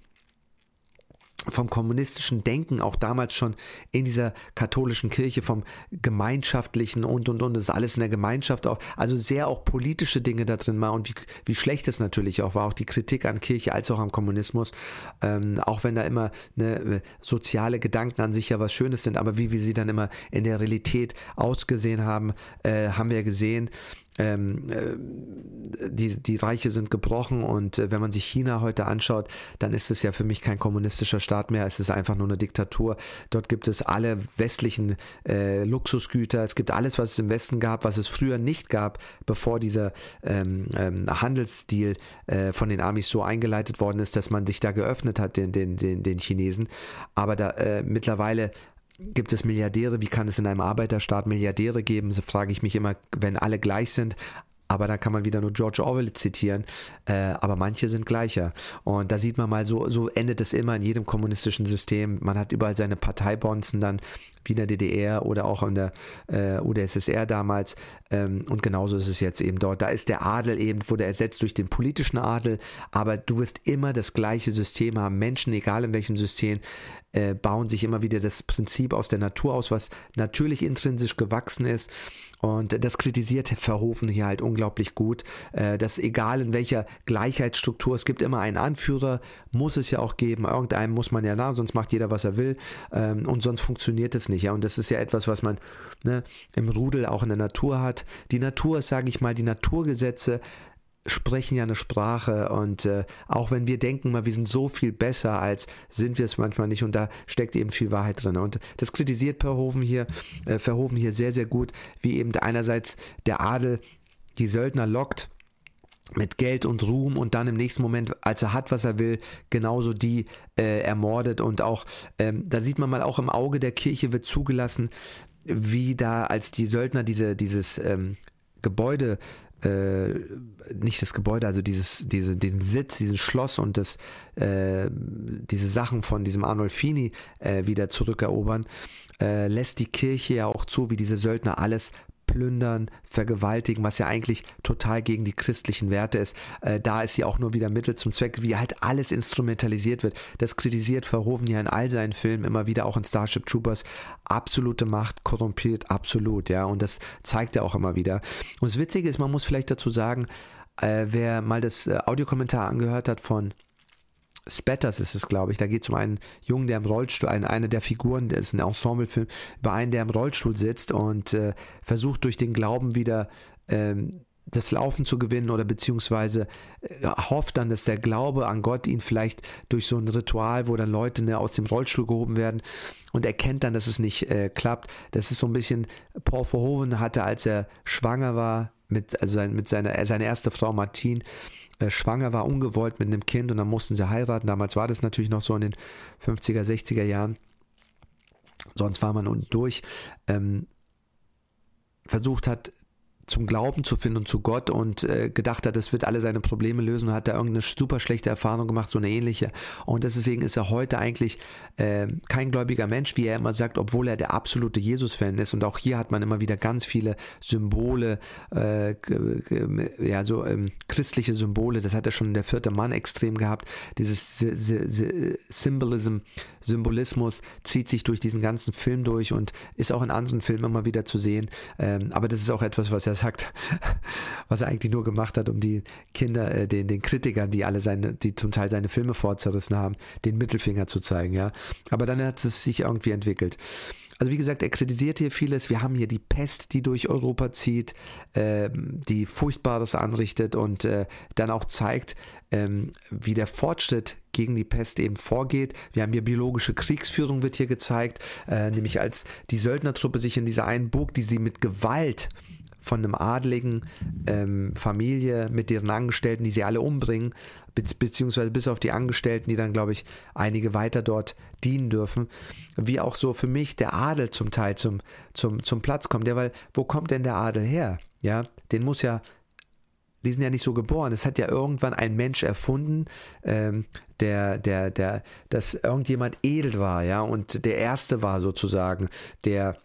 vom kommunistischen Denken auch damals schon in dieser katholischen Kirche, vom gemeinschaftlichen und und und, das ist alles in der Gemeinschaft auch, also sehr auch politische Dinge da drin war und wie, wie schlecht es natürlich auch war, auch die Kritik an Kirche als auch am Kommunismus, ähm, auch wenn da immer ne, soziale Gedanken an sich ja was Schönes sind, aber wie wir sie dann immer in der Realität ausgesehen haben, äh, haben wir gesehen, ähm, äh, die, die Reiche sind gebrochen und äh, wenn man sich China heute anschaut, dann ist es ja für mich kein kommunistischer Staat mehr, es ist einfach nur eine Diktatur. Dort gibt es alle westlichen äh, Luxusgüter, es gibt alles, was es im Westen gab, was es früher nicht gab, bevor dieser ähm, ähm, Handelsstil äh, von den Amis so eingeleitet worden ist, dass man sich da geöffnet hat, den, den, den, den Chinesen. Aber da äh, mittlerweile gibt es Milliardäre, wie kann es in einem Arbeiterstaat Milliardäre geben? So frage ich mich immer, wenn alle gleich sind. Aber da kann man wieder nur George Orwell zitieren. Äh, aber manche sind gleicher. Und da sieht man mal, so, so endet es immer in jedem kommunistischen System. Man hat überall seine Parteibonzen dann, wie in der DDR oder auch in der äh, UdSSR damals. Ähm, und genauso ist es jetzt eben dort. Da ist der Adel eben, wurde ersetzt durch den politischen Adel. Aber du wirst immer das gleiche System haben. Menschen, egal in welchem System, äh, bauen sich immer wieder das Prinzip aus der Natur aus, was natürlich intrinsisch gewachsen ist. Und das kritisiert Verhofen hier halt unglaublich gut, äh, dass egal in welcher Gleichheitsstruktur, es gibt immer einen Anführer, muss es ja auch geben, irgendeinem muss man ja nach, sonst macht jeder, was er will ähm, und sonst funktioniert es nicht. Ja? Und das ist ja etwas, was man ne, im Rudel auch in der Natur hat. Die Natur sage ich mal, die Naturgesetze sprechen ja eine Sprache und äh, auch wenn wir denken mal, wir sind so viel besser, als sind wir es manchmal nicht und da steckt eben viel Wahrheit drin. Und das kritisiert Verhoeven hier, äh, Verhoeven hier sehr, sehr gut, wie eben einerseits der Adel die Söldner lockt mit Geld und Ruhm und dann im nächsten Moment, als er hat, was er will, genauso die äh, ermordet. Und auch, ähm, da sieht man mal auch im Auge der Kirche wird zugelassen, wie da als die Söldner diese, dieses ähm, Gebäude äh, nicht das Gebäude, also dieses, diese, diesen Sitz, dieses Schloss und das, äh, diese Sachen von diesem Arnolfini äh, wieder zurückerobern, äh, lässt die Kirche ja auch zu, wie diese Söldner alles plündern, vergewaltigen, was ja eigentlich total gegen die christlichen Werte ist. Äh, da ist sie auch nur wieder Mittel zum Zweck, wie halt alles instrumentalisiert wird. Das kritisiert Verhoeven ja in all seinen Filmen immer wieder, auch in Starship Troopers. Absolute Macht korrumpiert absolut, ja, und das zeigt er auch immer wieder. Und das Witzige ist, man muss vielleicht dazu sagen, äh, wer mal das äh, Audiokommentar angehört hat von Spatters ist es, glaube ich. Da geht es um einen Jungen, der im Rollstuhl, eine, eine der Figuren, das ist ein Ensemblefilm, über einen, der im Rollstuhl sitzt und äh, versucht durch den Glauben wieder ähm, das Laufen zu gewinnen oder beziehungsweise äh, hofft dann, dass der Glaube an Gott ihn vielleicht durch so ein Ritual, wo dann Leute ne, aus dem Rollstuhl gehoben werden und erkennt dann, dass es nicht äh, klappt. Das ist so ein bisschen, Paul Verhoeven hatte, als er schwanger war, mit, also sein, mit seiner, seine erste Frau Martine, äh, schwanger war, ungewollt mit einem Kind und dann mussten sie heiraten. Damals war das natürlich noch so in den 50er, 60er Jahren. Sonst war man unten durch. Ähm, versucht hat, zum Glauben zu finden und zu Gott und äh, gedacht hat, das wird alle seine Probleme lösen und hat da irgendeine super schlechte Erfahrung gemacht, so eine ähnliche. Und deswegen ist er heute eigentlich äh, kein gläubiger Mensch, wie er immer sagt, obwohl er der absolute Jesus-Fan ist. Und auch hier hat man immer wieder ganz viele Symbole, äh, ja, so ähm, christliche Symbole. Das hat er schon in der vierte Mann extrem gehabt. Dieses Symbolism, Symbolismus zieht sich durch diesen ganzen Film durch und ist auch in anderen Filmen immer wieder zu sehen. Ähm, aber das ist auch etwas, was er er sagt, was er eigentlich nur gemacht hat, um die Kinder, äh, den, den Kritikern, die alle seine, die zum Teil seine Filme vorzerrissen haben, den Mittelfinger zu zeigen, ja. Aber dann hat es sich irgendwie entwickelt. Also wie gesagt, er kritisiert hier vieles. Wir haben hier die Pest, die durch Europa zieht, äh, die Furchtbares anrichtet und äh, dann auch zeigt, ähm, wie der Fortschritt gegen die Pest eben vorgeht. Wir haben hier biologische Kriegsführung wird hier gezeigt, äh, nämlich als die Söldnertruppe sich in dieser einen Burg, die sie mit Gewalt von einem adligen ähm, Familie mit deren Angestellten, die sie alle umbringen, beziehungsweise bis auf die Angestellten, die dann, glaube ich, einige weiter dort dienen dürfen, wie auch so für mich der Adel zum Teil zum, zum, zum Platz kommt. Ja, weil wo kommt denn der Adel her? Ja, den muss ja die sind ja nicht so geboren. Es hat ja irgendwann ein Mensch erfunden, ähm, der, der, der, dass irgendjemand edel war, ja, und der erste war sozusagen, der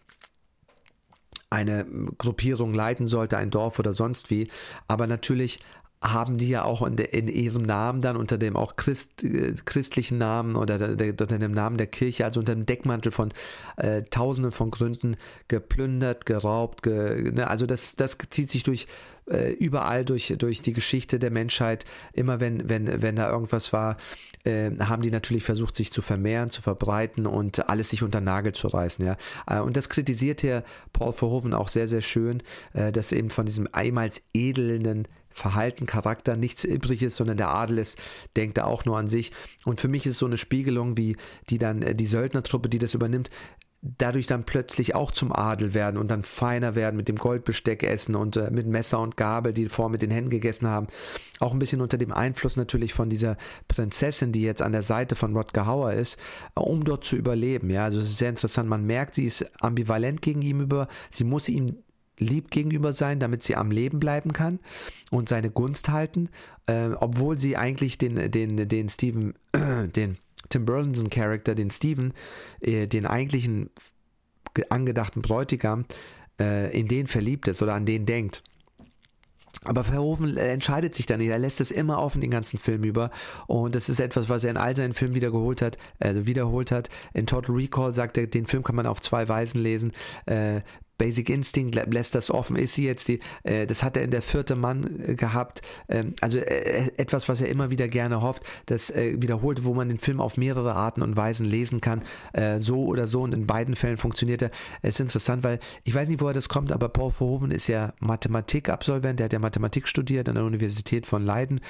eine Gruppierung leiten sollte, ein Dorf oder sonst wie. Aber natürlich haben die ja auch in, de, in, ihrem Namen dann unter dem auch Christ, äh, christlichen Namen oder der, der, unter dem Namen der Kirche, also unter dem Deckmantel von äh, Tausenden von Gründen geplündert, geraubt. Ge, ne? Also das, das zieht sich durch äh, überall durch, durch die Geschichte der Menschheit. Immer wenn, wenn, wenn da irgendwas war, äh, haben die natürlich versucht, sich zu vermehren, zu verbreiten und alles sich unter Nagel zu reißen. Ja? Äh, und das kritisiert hier Paul Verhoeven auch sehr, sehr schön, äh, dass eben von diesem einmals edelnden Verhalten, Charakter nichts übrig ist, sondern der Adel ist, denkt da auch nur an sich. Und für mich ist so eine Spiegelung, wie die dann äh, die Söldnertruppe, die das übernimmt, dadurch dann plötzlich auch zum Adel werden und dann feiner werden mit dem Goldbesteck essen und äh, mit Messer und Gabel, die vor mit den Händen gegessen haben. Auch ein bisschen unter dem Einfluss natürlich von dieser Prinzessin, die jetzt an der Seite von Rodger Hauer ist, äh, um dort zu überleben. Ja, also es ist sehr interessant. Man merkt, sie ist ambivalent gegen ihm über. Sie muss ihm lieb gegenüber sein, damit sie am Leben bleiben kann und seine Gunst halten, äh, obwohl sie eigentlich den, den, den Steven, den Tim Burton's Charakter, den Steven, äh, den eigentlichen angedachten Bräutigam, äh, in den verliebt ist oder an den denkt. Aber Verhoeven entscheidet sich dann nicht. Er lässt es immer offen den ganzen Film über. Und das ist etwas, was er in all seinen Filmen wiederholt hat. Also wiederholt hat. In Total Recall sagt er, den Film kann man auf zwei Weisen lesen. Äh, Basic Instinct lässt das offen. Ist sie jetzt die, äh, das hat er in der vierte Mann äh, gehabt. Ähm, also äh, etwas, was er immer wieder gerne hofft, das äh, wiederholt, wo man den Film auf mehrere Arten und Weisen lesen kann. Äh, so oder so und in beiden Fällen funktioniert er. Es ist interessant, weil ich weiß nicht, woher das kommt, aber Paul Verhoeven ist ja Mathematikabsolvent, der hat ja Mathematik studiert an der Universität von Leiden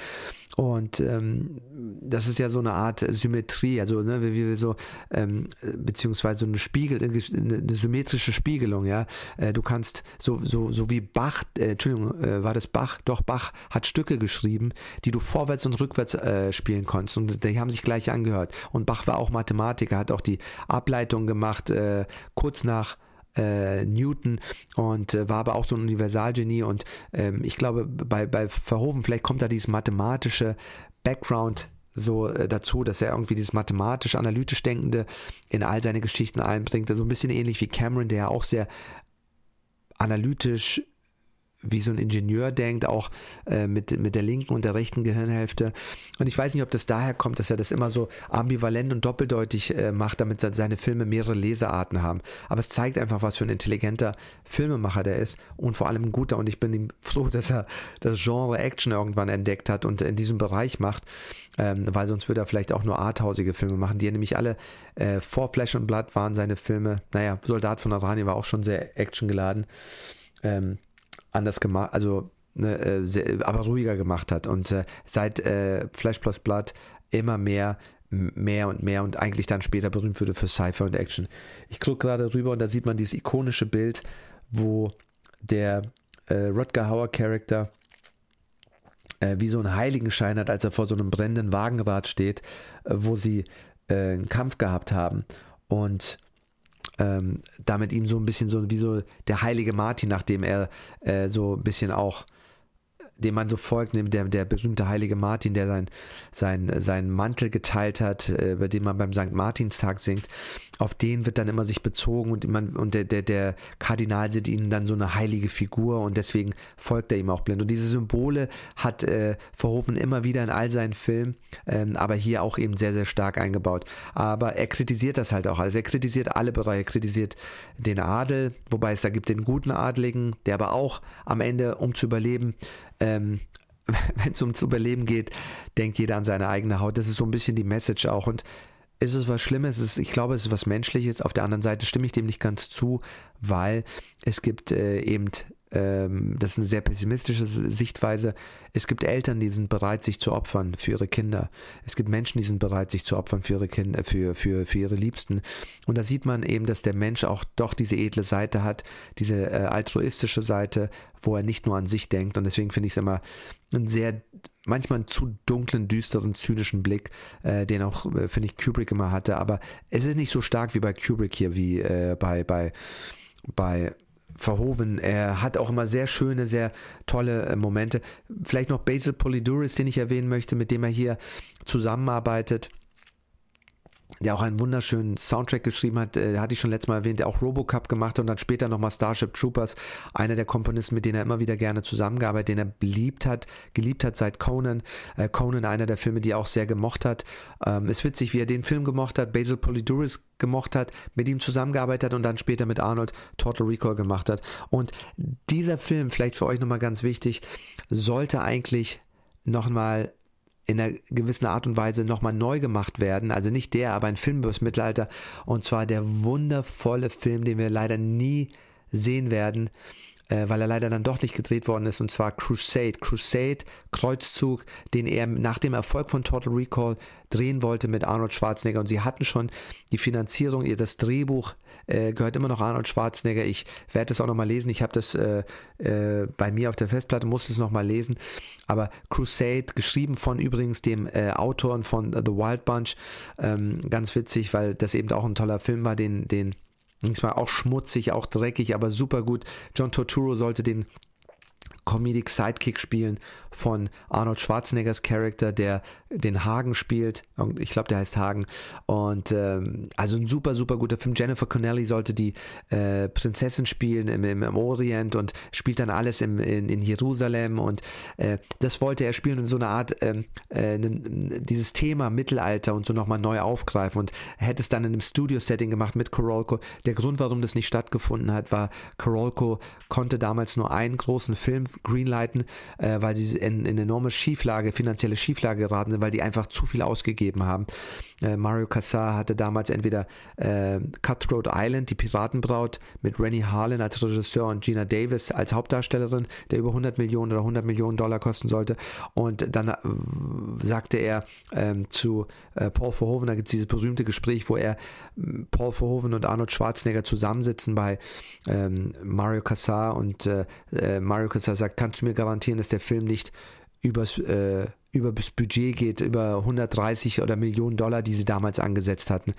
und ähm, das ist ja so eine Art Symmetrie, also ne, wie wir so, ähm, beziehungsweise so eine Spiegel, eine symmetrische Spiegelung, ja. Äh, du kannst, so, so, so wie Bach, äh, Entschuldigung, äh, war das Bach, doch Bach hat Stücke geschrieben, die du vorwärts und rückwärts äh, spielen konntest und die haben sich gleich angehört. Und Bach war auch Mathematiker, hat auch die Ableitung gemacht, äh, kurz nach äh, Newton und war aber auch so ein Universalgenie und ähm, ich glaube bei, bei Verhoeven vielleicht kommt da dieses mathematische Background so dazu, dass er irgendwie dieses mathematisch-analytisch Denkende in all seine Geschichten einbringt. So ein bisschen ähnlich wie Cameron, der ja auch sehr analytisch wie so ein Ingenieur denkt, auch äh, mit, mit der linken und der rechten Gehirnhälfte. Und ich weiß nicht, ob das daher kommt, dass er das immer so ambivalent und doppeldeutig äh, macht, damit seine Filme mehrere Lesearten haben. Aber es zeigt einfach, was für ein intelligenter Filmemacher der ist und vor allem ein guter. Und ich bin ihm froh, dass er das Genre Action irgendwann entdeckt hat und in diesem Bereich macht, ähm, weil sonst würde er vielleicht auch nur arthausige Filme machen, die er nämlich alle äh, vor Flash and Blood waren seine Filme. Naja, Soldat von Arani war auch schon sehr actiongeladen. Ähm, anders gemacht, also ne, äh, aber ruhiger gemacht hat. Und äh, seit äh, Flash Plus Blood immer mehr mehr und mehr und eigentlich dann später berühmt wurde für Cypher und Action. Ich gucke gerade rüber und da sieht man dieses ikonische Bild, wo der äh, Rutger Hauer Charakter äh, wie so einen Heiligenschein hat, als er vor so einem brennenden Wagenrad steht, äh, wo sie äh, einen Kampf gehabt haben. Und ähm, damit ihm so ein bisschen so wie so der heilige Martin, nachdem er äh, so ein bisschen auch dem man so folgt, der, der berühmte heilige Martin, der sein, sein, seinen Mantel geteilt hat, äh, über den man beim St. Martinstag singt, auf den wird dann immer sich bezogen und, man, und der, der, der Kardinal sieht ihnen dann so eine heilige Figur und deswegen folgt er ihm auch blind. Und diese Symbole hat äh, Verhoeven immer wieder in all seinen Filmen, ähm, aber hier auch eben sehr, sehr stark eingebaut. Aber er kritisiert das halt auch. Also er kritisiert alle Bereiche, er kritisiert den Adel, wobei es da gibt den guten Adligen, der aber auch am Ende, um zu überleben, ähm, wenn es ums Überleben geht, denkt jeder an seine eigene Haut. Das ist so ein bisschen die Message auch. Und ist es was Schlimmes? Ist, ich glaube, es ist was Menschliches. Auf der anderen Seite stimme ich dem nicht ganz zu, weil es gibt äh, eben ähm, das ist eine sehr pessimistische Sichtweise. Es gibt Eltern, die sind bereit, sich zu opfern für ihre Kinder. Es gibt Menschen, die sind bereit, sich zu opfern für ihre Kinder, für, für, für ihre Liebsten. Und da sieht man eben, dass der Mensch auch doch diese edle Seite hat, diese äh, altruistische Seite, wo er nicht nur an sich denkt. Und deswegen finde ich es immer einen sehr, manchmal einen zu dunklen, düsteren, zynischen Blick, äh, den auch, äh, finde ich, Kubrick immer hatte. Aber es ist nicht so stark wie bei Kubrick hier, wie äh, bei, bei, bei Verhoeven. Er hat auch immer sehr schöne, sehr tolle äh, Momente. Vielleicht noch Basil Polyduris, den ich erwähnen möchte, mit dem er hier zusammenarbeitet der auch einen wunderschönen Soundtrack geschrieben hat, äh, hatte ich schon letztes Mal erwähnt, der auch Robocup gemacht hat und dann später nochmal Starship Troopers, einer der Komponisten, mit denen er immer wieder gerne zusammengearbeitet, den er beliebt hat, geliebt hat seit Conan. Äh, Conan, einer der Filme, die er auch sehr gemocht hat. Ähm, ist witzig, wie er den Film gemocht hat, Basil Polyduris gemocht hat, mit ihm zusammengearbeitet hat und dann später mit Arnold Total Recall gemacht hat. Und dieser Film, vielleicht für euch nochmal ganz wichtig, sollte eigentlich nochmal in einer gewissen Art und Weise nochmal neu gemacht werden. Also nicht der, aber ein Film über das Mittelalter. Und zwar der wundervolle Film, den wir leider nie sehen werden, äh, weil er leider dann doch nicht gedreht worden ist, und zwar Crusade. Crusade, Kreuzzug, den er nach dem Erfolg von Total Recall drehen wollte mit Arnold Schwarzenegger. Und sie hatten schon die Finanzierung, das Drehbuch äh, gehört immer noch Arnold Schwarzenegger. Ich werde es auch nochmal lesen. Ich habe das äh, äh, bei mir auf der Festplatte, musste es nochmal lesen. Aber Crusade, geschrieben von übrigens dem äh, Autoren von The Wild Bunch, ähm, ganz witzig, weil das eben auch ein toller Film war, den, den Manchmal auch schmutzig, auch dreckig, aber super gut. John Torturo sollte den Comedic Sidekick spielen von Arnold Schwarzeneggers Charakter, der den Hagen spielt. Ich glaube, der heißt Hagen. Und ähm, also ein super, super guter Film. Jennifer Connelly sollte die äh, Prinzessin spielen im, im, im, Orient und spielt dann alles im, in, in Jerusalem. Und äh, das wollte er spielen und so eine Art, ähm, äh, dieses Thema Mittelalter und so nochmal neu aufgreifen. Und hätte es dann in einem Studio-Setting gemacht mit Korolko. Der Grund, warum das nicht stattgefunden hat, war, Korolko konnte damals nur einen großen Film greenlighten, äh, weil sie in, in enorme Schieflage, finanzielle Schieflage geraten sind, weil die einfach zu viel ausgegeben haben. Äh, Mario Cassar hatte damals entweder äh, Cutthroat Island, die Piratenbraut, mit Rennie Harlan als Regisseur und Gina Davis als Hauptdarstellerin, der über 100 Millionen oder 100 Millionen Dollar kosten sollte. Und dann äh, sagte er ähm, zu äh, Paul Verhoeven, da gibt es dieses berühmte Gespräch, wo er Paul Verhoeven und Arnold Schwarzenegger zusammensitzen bei ähm, Mario Cassar und äh, äh, Mario Cassar sagt, kannst du mir garantieren, dass der Film nicht übers, äh, über das Budget geht, über 130 oder Millionen Dollar, die sie damals angesetzt hatten.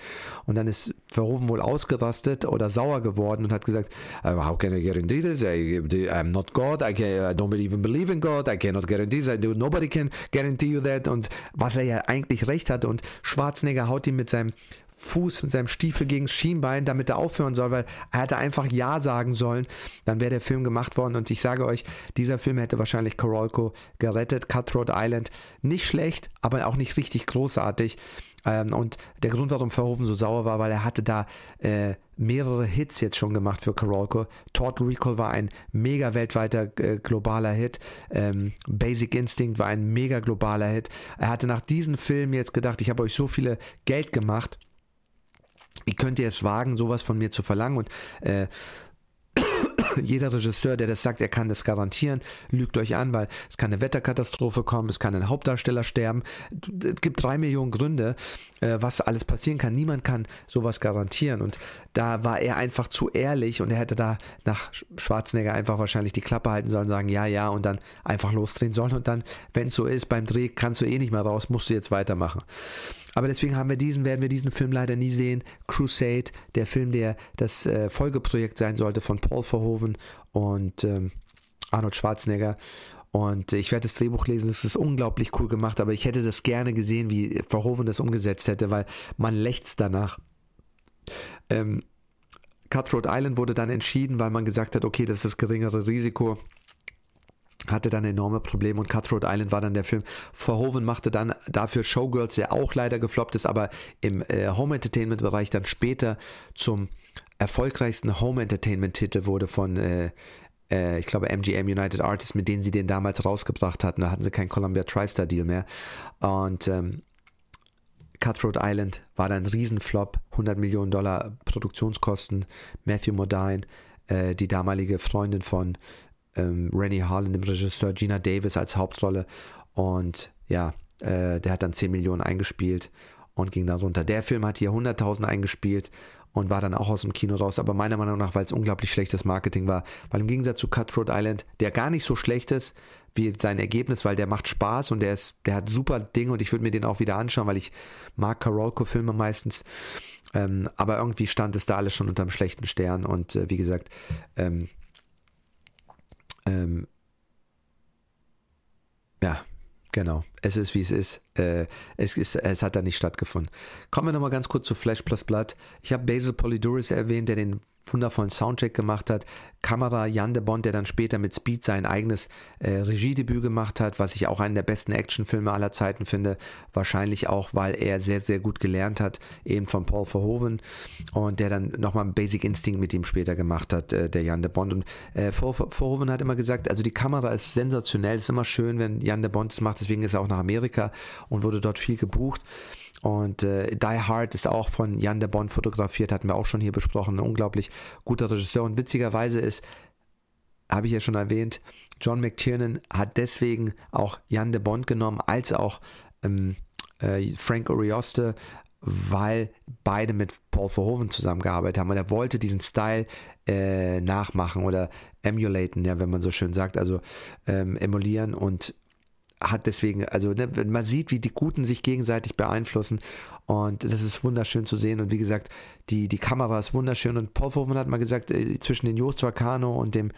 Und dann ist Verhoeven wohl ausgerastet oder sauer geworden und hat gesagt, uh, how can I guarantee this? I, I'm not God, I, can, I don't even believe in God, I cannot guarantee this, nobody can guarantee you that. Und was er ja eigentlich recht hatte und Schwarzenegger haut ihm mit seinem Fuß mit seinem Stiefel gegen das Schienbein, damit er aufhören soll, weil er hätte einfach Ja sagen sollen. Dann wäre der Film gemacht worden und ich sage euch, dieser Film hätte wahrscheinlich Korolko gerettet. Cutthroat Island nicht schlecht, aber auch nicht richtig großartig. Ähm, und der Grund, warum Verhoeven so sauer war, weil er hatte da äh, mehrere Hits jetzt schon gemacht für Karolko. Total Recall war ein mega weltweiter äh, globaler Hit. Ähm, Basic Instinct war ein mega globaler Hit. Er hatte nach diesem Film jetzt gedacht, ich habe euch so viele Geld gemacht wie könnt ihr es wagen, sowas von mir zu verlangen? Und äh, jeder Regisseur, der das sagt, er kann das garantieren, lügt euch an, weil es kann eine Wetterkatastrophe kommen, es kann ein Hauptdarsteller sterben. Es gibt drei Millionen Gründe, äh, was alles passieren kann. Niemand kann sowas garantieren. Und da war er einfach zu ehrlich und er hätte da nach Schwarzenegger einfach wahrscheinlich die Klappe halten sollen, sagen ja, ja und dann einfach losdrehen sollen. Und dann, wenn es so ist, beim Dreh kannst du eh nicht mehr raus, musst du jetzt weitermachen. Aber deswegen haben wir diesen, werden wir diesen Film leider nie sehen. Crusade, der Film, der das äh, Folgeprojekt sein sollte von Paul Verhoeven und ähm, Arnold Schwarzenegger. Und ich werde das Drehbuch lesen, es ist unglaublich cool gemacht, aber ich hätte das gerne gesehen, wie Verhoeven das umgesetzt hätte, weil man lächzt danach. Ähm, Cutthroat Island wurde dann entschieden, weil man gesagt hat, okay, das ist das geringere Risiko hatte dann enorme Probleme und Cutthroat Island war dann der Film. Verhoeven machte dann dafür Showgirls, der auch leider gefloppt ist, aber im äh, Home Entertainment Bereich dann später zum erfolgreichsten Home Entertainment Titel wurde von äh, äh, ich glaube MGM United Artists, mit denen sie den damals rausgebracht hatten. Da hatten sie keinen Columbia TriStar Deal mehr und ähm, Cutthroat Island war dann ein Riesenflop, 100 Millionen Dollar Produktionskosten. Matthew Modine, äh, die damalige Freundin von ähm, Rennie Harlan, dem Regisseur, Gina Davis als Hauptrolle. Und ja, äh, der hat dann 10 Millionen eingespielt und ging dann runter. Der Film hat hier 100.000 eingespielt und war dann auch aus dem Kino raus, aber meiner Meinung nach, weil es unglaublich schlechtes Marketing war, weil im Gegensatz zu Cutthroat Island, der gar nicht so schlecht ist wie sein Ergebnis, weil der macht Spaß und der ist, der hat super Dinge und ich würde mir den auch wieder anschauen, weil ich mag Karolko-Filme meistens, ähm, aber irgendwie stand es da alles schon unter einem schlechten Stern und äh, wie gesagt, ähm, ähm, ja, genau. Es ist, wie es ist. Äh, es, ist es hat da nicht stattgefunden. Kommen wir nochmal ganz kurz zu Flash Plus Blood. Ich habe Basil Polydoris erwähnt, der den wundervollen Soundtrack gemacht hat. Kamera Jan de Bond, der dann später mit Speed sein eigenes äh, Regiedebüt gemacht hat, was ich auch einen der besten Actionfilme aller Zeiten finde. Wahrscheinlich auch, weil er sehr, sehr gut gelernt hat, eben von Paul Verhoeven und der dann nochmal Basic Instinct mit ihm später gemacht hat, äh, der Jan de Bond. Und äh, Verhoeven hat immer gesagt, also die Kamera ist sensationell, ist immer schön, wenn Jan de Bond das macht, deswegen ist er auch nach Amerika und wurde dort viel gebucht. Und äh, Die Hard ist auch von Jan de Bond fotografiert, hatten wir auch schon hier besprochen. Ein unglaublich guter Regisseur. Und witzigerweise ist, habe ich ja schon erwähnt, John McTiernan hat deswegen auch Jan de Bond genommen, als auch ähm, äh, Frank Orioste, weil beide mit Paul Verhoeven zusammengearbeitet haben. Und er wollte diesen Style äh, nachmachen oder emulaten, ja, wenn man so schön sagt, also ähm, emulieren. Und hat deswegen, also ne, man sieht, wie die Guten sich gegenseitig beeinflussen und das ist wunderschön zu sehen und wie gesagt, die, die Kamera ist wunderschön und Paul Verhoeven hat mal gesagt, äh, zwischen den Jost Vacano und dem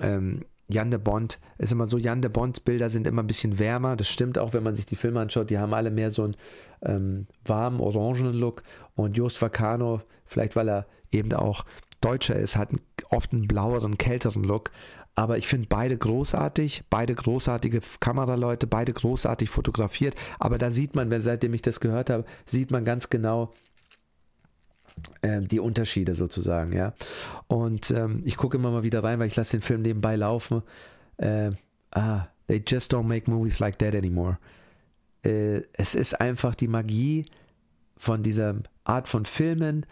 äh, ähm, Jan de Bond ist immer so, Jan de Bonds Bilder sind immer ein bisschen wärmer, das stimmt auch, wenn man sich die Filme anschaut, die haben alle mehr so einen ähm, warmen, orangenen Look und Jost Vacano, vielleicht weil er eben auch Deutscher ist, hat oft einen blaueren, kälteren Look aber ich finde beide großartig, beide großartige Kameraleute, beide großartig fotografiert. Aber da sieht man, seitdem ich das gehört habe, sieht man ganz genau, ähm, die Unterschiede sozusagen, ja. Und ähm, ich gucke immer mal wieder rein, weil ich lasse den Film nebenbei laufen. Äh, ah, they just don't make movies like that anymore. Äh, es ist einfach die Magie von dieser Art von Filmen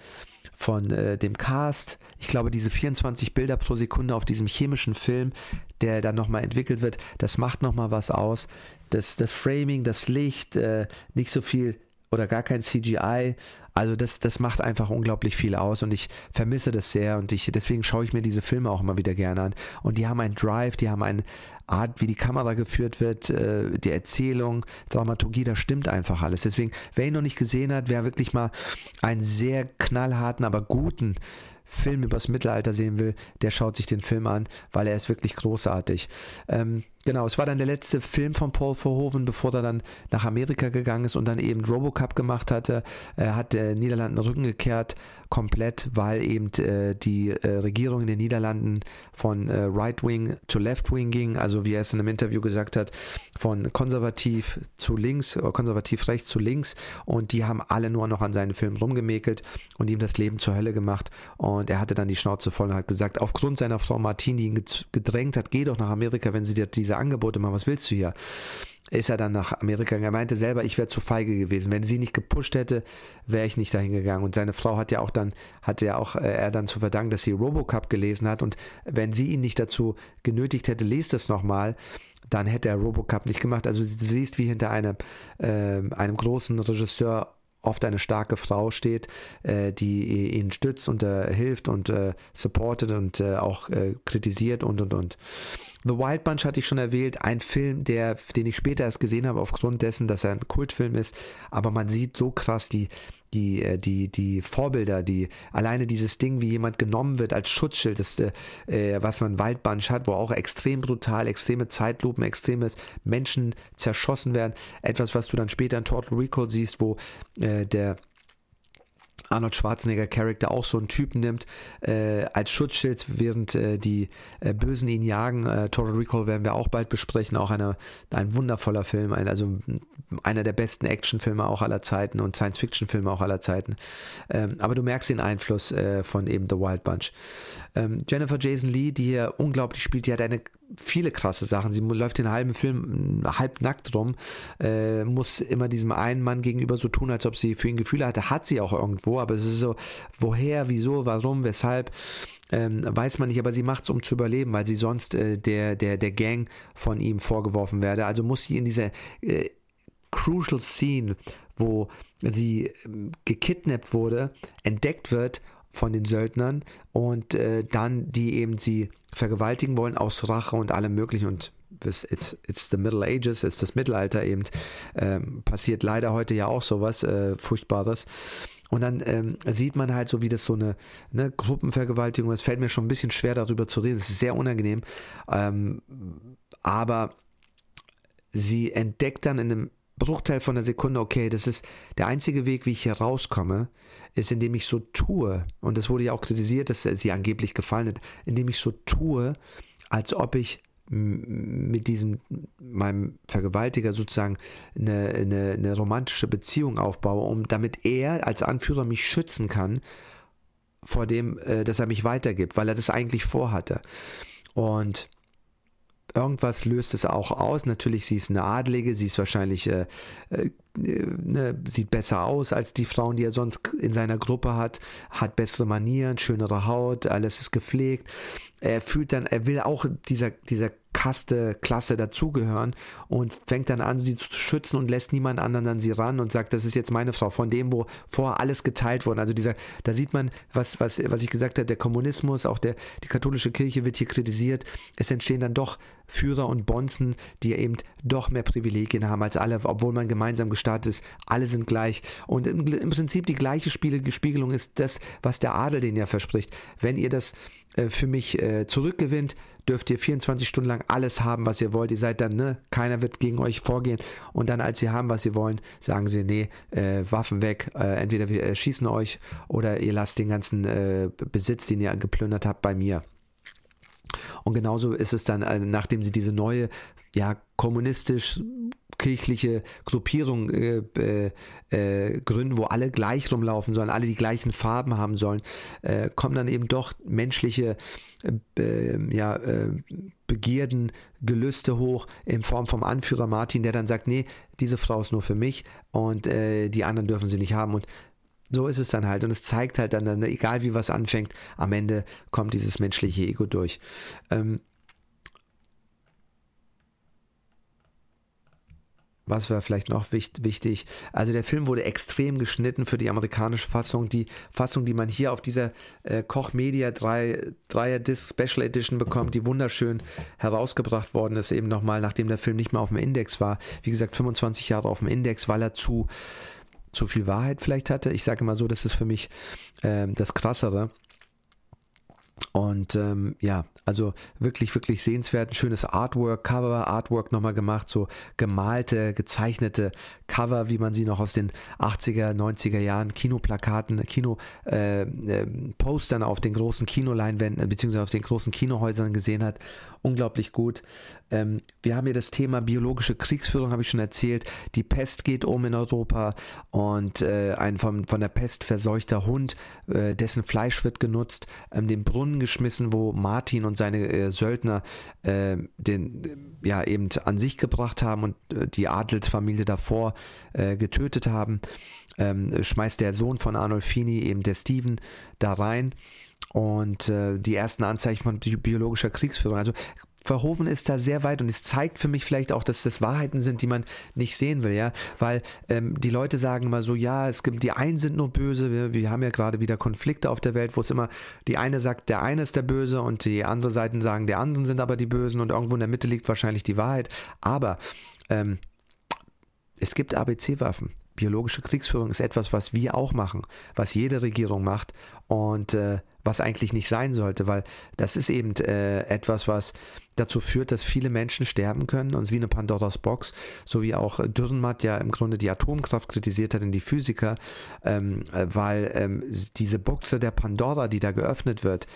von äh, dem Cast. Ich glaube, diese 24 Bilder pro Sekunde auf diesem chemischen Film, der dann nochmal entwickelt wird, das macht nochmal was aus. Das, das Framing, das Licht, äh, nicht so viel oder gar kein CGI. Also das, das macht einfach unglaublich viel aus und ich vermisse das sehr und ich, deswegen schaue ich mir diese Filme auch immer wieder gerne an. Und die haben einen Drive, die haben eine Art, wie die Kamera geführt wird, äh, die Erzählung, Dramaturgie, da stimmt einfach alles. Deswegen, wer ihn noch nicht gesehen hat, wer wirklich mal einen sehr knallharten, aber guten Film übers Mittelalter sehen will, der schaut sich den Film an, weil er ist wirklich großartig. Ähm, genau, es war dann der letzte Film von Paul Verhoeven, bevor er dann nach Amerika gegangen ist und dann eben Robocup gemacht hatte. Er hat der Niederlanden Rücken gekehrt, komplett, weil eben äh, die äh, Regierung in den Niederlanden von äh, Right Wing zu Left Wing ging, also wie er es in einem Interview gesagt hat, von konservativ zu links, konservativ rechts zu links. Und die haben alle nur noch an seinen Film rumgemäkelt und ihm das Leben zur Hölle gemacht. Und er hatte dann die Schnauze voll und hat gesagt, aufgrund seiner Frau Martin, die ihn gedrängt hat, geh doch nach Amerika, wenn sie dir diese Angebote machen, was willst du hier? ist er dann nach Amerika gegangen. Er meinte selber, ich wäre zu feige gewesen. Wenn sie nicht gepusht hätte, wäre ich nicht dahin gegangen. Und seine Frau hat ja auch dann, hat ja auch äh, er dann zu verdanken, dass sie Robocup gelesen hat. Und wenn sie ihn nicht dazu genötigt hätte, lest es nochmal, dann hätte er Robocup nicht gemacht. Also du siehst, wie hinter einem, äh, einem großen Regisseur oft eine starke Frau steht, äh, die ihn stützt und äh, hilft und äh, supportet und äh, auch äh, kritisiert und und und. The Wild Bunch hatte ich schon erwähnt, ein Film, der, den ich später erst gesehen habe, aufgrund dessen, dass er ein Kultfilm ist. Aber man sieht so krass die, die, äh, die, die Vorbilder, die alleine dieses Ding, wie jemand genommen wird als Schutzschild, das, äh, was man Waldbunch hat, wo auch extrem brutal, extreme Zeitlupen, extremes Menschen zerschossen werden. Etwas, was du dann später in Total Recall siehst, wo äh, der Arnold Schwarzenegger Charakter auch so einen Typen nimmt äh, als Schutzschild, während äh, die äh, Bösen ihn jagen. Äh, Total Recall werden wir auch bald besprechen, auch eine, ein wundervoller Film, ein, also einer der besten Actionfilme auch aller Zeiten und Science-Fiction-Filme auch aller Zeiten. Ähm, aber du merkst den Einfluss äh, von eben The Wild Bunch. Ähm, Jennifer Jason Lee, die hier unglaublich spielt, die hat eine viele krasse Sachen. Sie läuft den halben Film halb nackt rum, äh, muss immer diesem einen Mann gegenüber so tun, als ob sie für ihn Gefühle hatte. Hat sie auch irgendwo, aber es ist so, woher, wieso, warum, weshalb. Ähm, weiß man nicht, aber sie macht es, um zu überleben, weil sie sonst äh, der, der, der Gang von ihm vorgeworfen werde. Also muss sie in dieser äh, Crucial Scene, wo sie äh, gekidnappt wurde, entdeckt wird von den Söldnern und äh, dann die eben sie vergewaltigen wollen aus Rache und allem möglichen und it's, it's the Middle Ages, it's das Mittelalter eben, ähm, passiert leider heute ja auch sowas äh, Furchtbares. Und dann ähm, sieht man halt so, wie das so eine, eine Gruppenvergewaltigung ist. Fällt mir schon ein bisschen schwer darüber zu reden. Es ist sehr unangenehm. Ähm, aber sie entdeckt dann in einem Bruchteil von einer Sekunde, okay, das ist der einzige Weg, wie ich hier rauskomme, ist, indem ich so tue, und das wurde ja auch kritisiert, dass sie angeblich gefallen hat, indem ich so tue, als ob ich mit diesem, meinem Vergewaltiger sozusagen eine, eine, eine romantische Beziehung aufbaue, um damit er als Anführer mich schützen kann vor dem, äh, dass er mich weitergibt, weil er das eigentlich vorhatte. Und irgendwas löst es auch aus. Natürlich, sie ist eine Adlige, sie ist wahrscheinlich, äh, äh, ne, sieht besser aus als die Frauen, die er sonst in seiner Gruppe hat, hat bessere Manieren, schönere Haut, alles ist gepflegt. Er fühlt dann, er will auch dieser, dieser Kaste, Klasse dazugehören und fängt dann an, sie zu schützen und lässt niemand anderen an sie ran und sagt, das ist jetzt meine Frau, von dem, wo vorher alles geteilt wurde. Also dieser, da sieht man, was, was, was ich gesagt habe, der Kommunismus, auch der, die katholische Kirche wird hier kritisiert. Es entstehen dann doch Führer und Bonzen, die eben doch mehr Privilegien haben als alle, obwohl man gemeinsam gestartet ist. Alle sind gleich. Und im, im Prinzip die gleiche Spiegelung ist das, was der Adel den ja verspricht. Wenn ihr das für mich äh, zurückgewinnt, dürft ihr 24 Stunden lang alles haben, was ihr wollt. Ihr seid dann, ne, keiner wird gegen euch vorgehen. Und dann, als sie haben, was sie wollen, sagen sie, nee, äh, Waffen weg. Äh, entweder wir schießen euch oder ihr lasst den ganzen äh, Besitz, den ihr geplündert habt, bei mir. Und genauso ist es dann, äh, nachdem sie diese neue, ja, kommunistisch kirchliche Gruppierung äh, äh, äh, gründen, wo alle gleich rumlaufen sollen, alle die gleichen Farben haben sollen, äh, kommen dann eben doch menschliche äh, äh, ja, Begierden, Gelüste hoch in Form vom Anführer Martin, der dann sagt, nee, diese Frau ist nur für mich und die anderen dürfen sie nicht haben. Und so ist es dann halt. Und es zeigt halt dann, egal wie was anfängt, am Ende kommt dieses menschliche Ego durch. Ähm, was war vielleicht noch wichtig? Also der Film wurde extrem geschnitten für die amerikanische Fassung. Die Fassung, die man hier auf dieser äh, Koch Media 3, 3er Disc Special Edition bekommt, die wunderschön herausgebracht worden ist, eben nochmal, nachdem der Film nicht mehr auf dem Index war. Wie gesagt, 25 Jahre auf dem Index, weil er zu, zu viel Wahrheit vielleicht hatte. Ich sage mal so, das ist für mich äh, das Krassere. Und ähm, ja, also wirklich, wirklich sehenswert. Ein schönes Artwork, Cover-Artwork nochmal gemacht, so gemalte, gezeichnete Cover, wie man sie noch aus den 80er, 90er Jahren, Kinoplakaten, Kino-Postern äh, äh, auf den großen Kinoleinwänden, beziehungsweise auf den großen Kinohäusern gesehen hat unglaublich gut. Ähm, wir haben hier das Thema biologische Kriegsführung, habe ich schon erzählt. Die Pest geht um in Europa und äh, ein von, von der Pest verseuchter Hund, äh, dessen Fleisch wird genutzt, ähm, den Brunnen geschmissen, wo Martin und seine äh, Söldner äh, den ja eben an sich gebracht haben und äh, die Adelsfamilie davor äh, getötet haben. Ähm, schmeißt der Sohn von Arnolfini, eben der Steven, da rein und äh, die ersten Anzeichen von biologischer Kriegsführung. Also Verhoeven ist da sehr weit und es zeigt für mich vielleicht auch, dass das Wahrheiten sind, die man nicht sehen will, ja, weil ähm, die Leute sagen immer so, ja, es gibt, die einen sind nur böse, wir, wir haben ja gerade wieder Konflikte auf der Welt, wo es immer, die eine sagt, der eine ist der Böse und die andere Seiten sagen, der anderen sind aber die Bösen und irgendwo in der Mitte liegt wahrscheinlich die Wahrheit, aber ähm, es gibt ABC-Waffen. Biologische Kriegsführung ist etwas, was wir auch machen, was jede Regierung macht und äh, was eigentlich nicht sein sollte, weil das ist eben äh, etwas, was dazu führt, dass viele Menschen sterben können und wie eine Pandoras Box, so wie auch Dürrenmatt ja im Grunde die Atomkraft kritisiert hat in die Physiker, ähm, äh, weil ähm, diese Buchse der Pandora, die da geöffnet wird,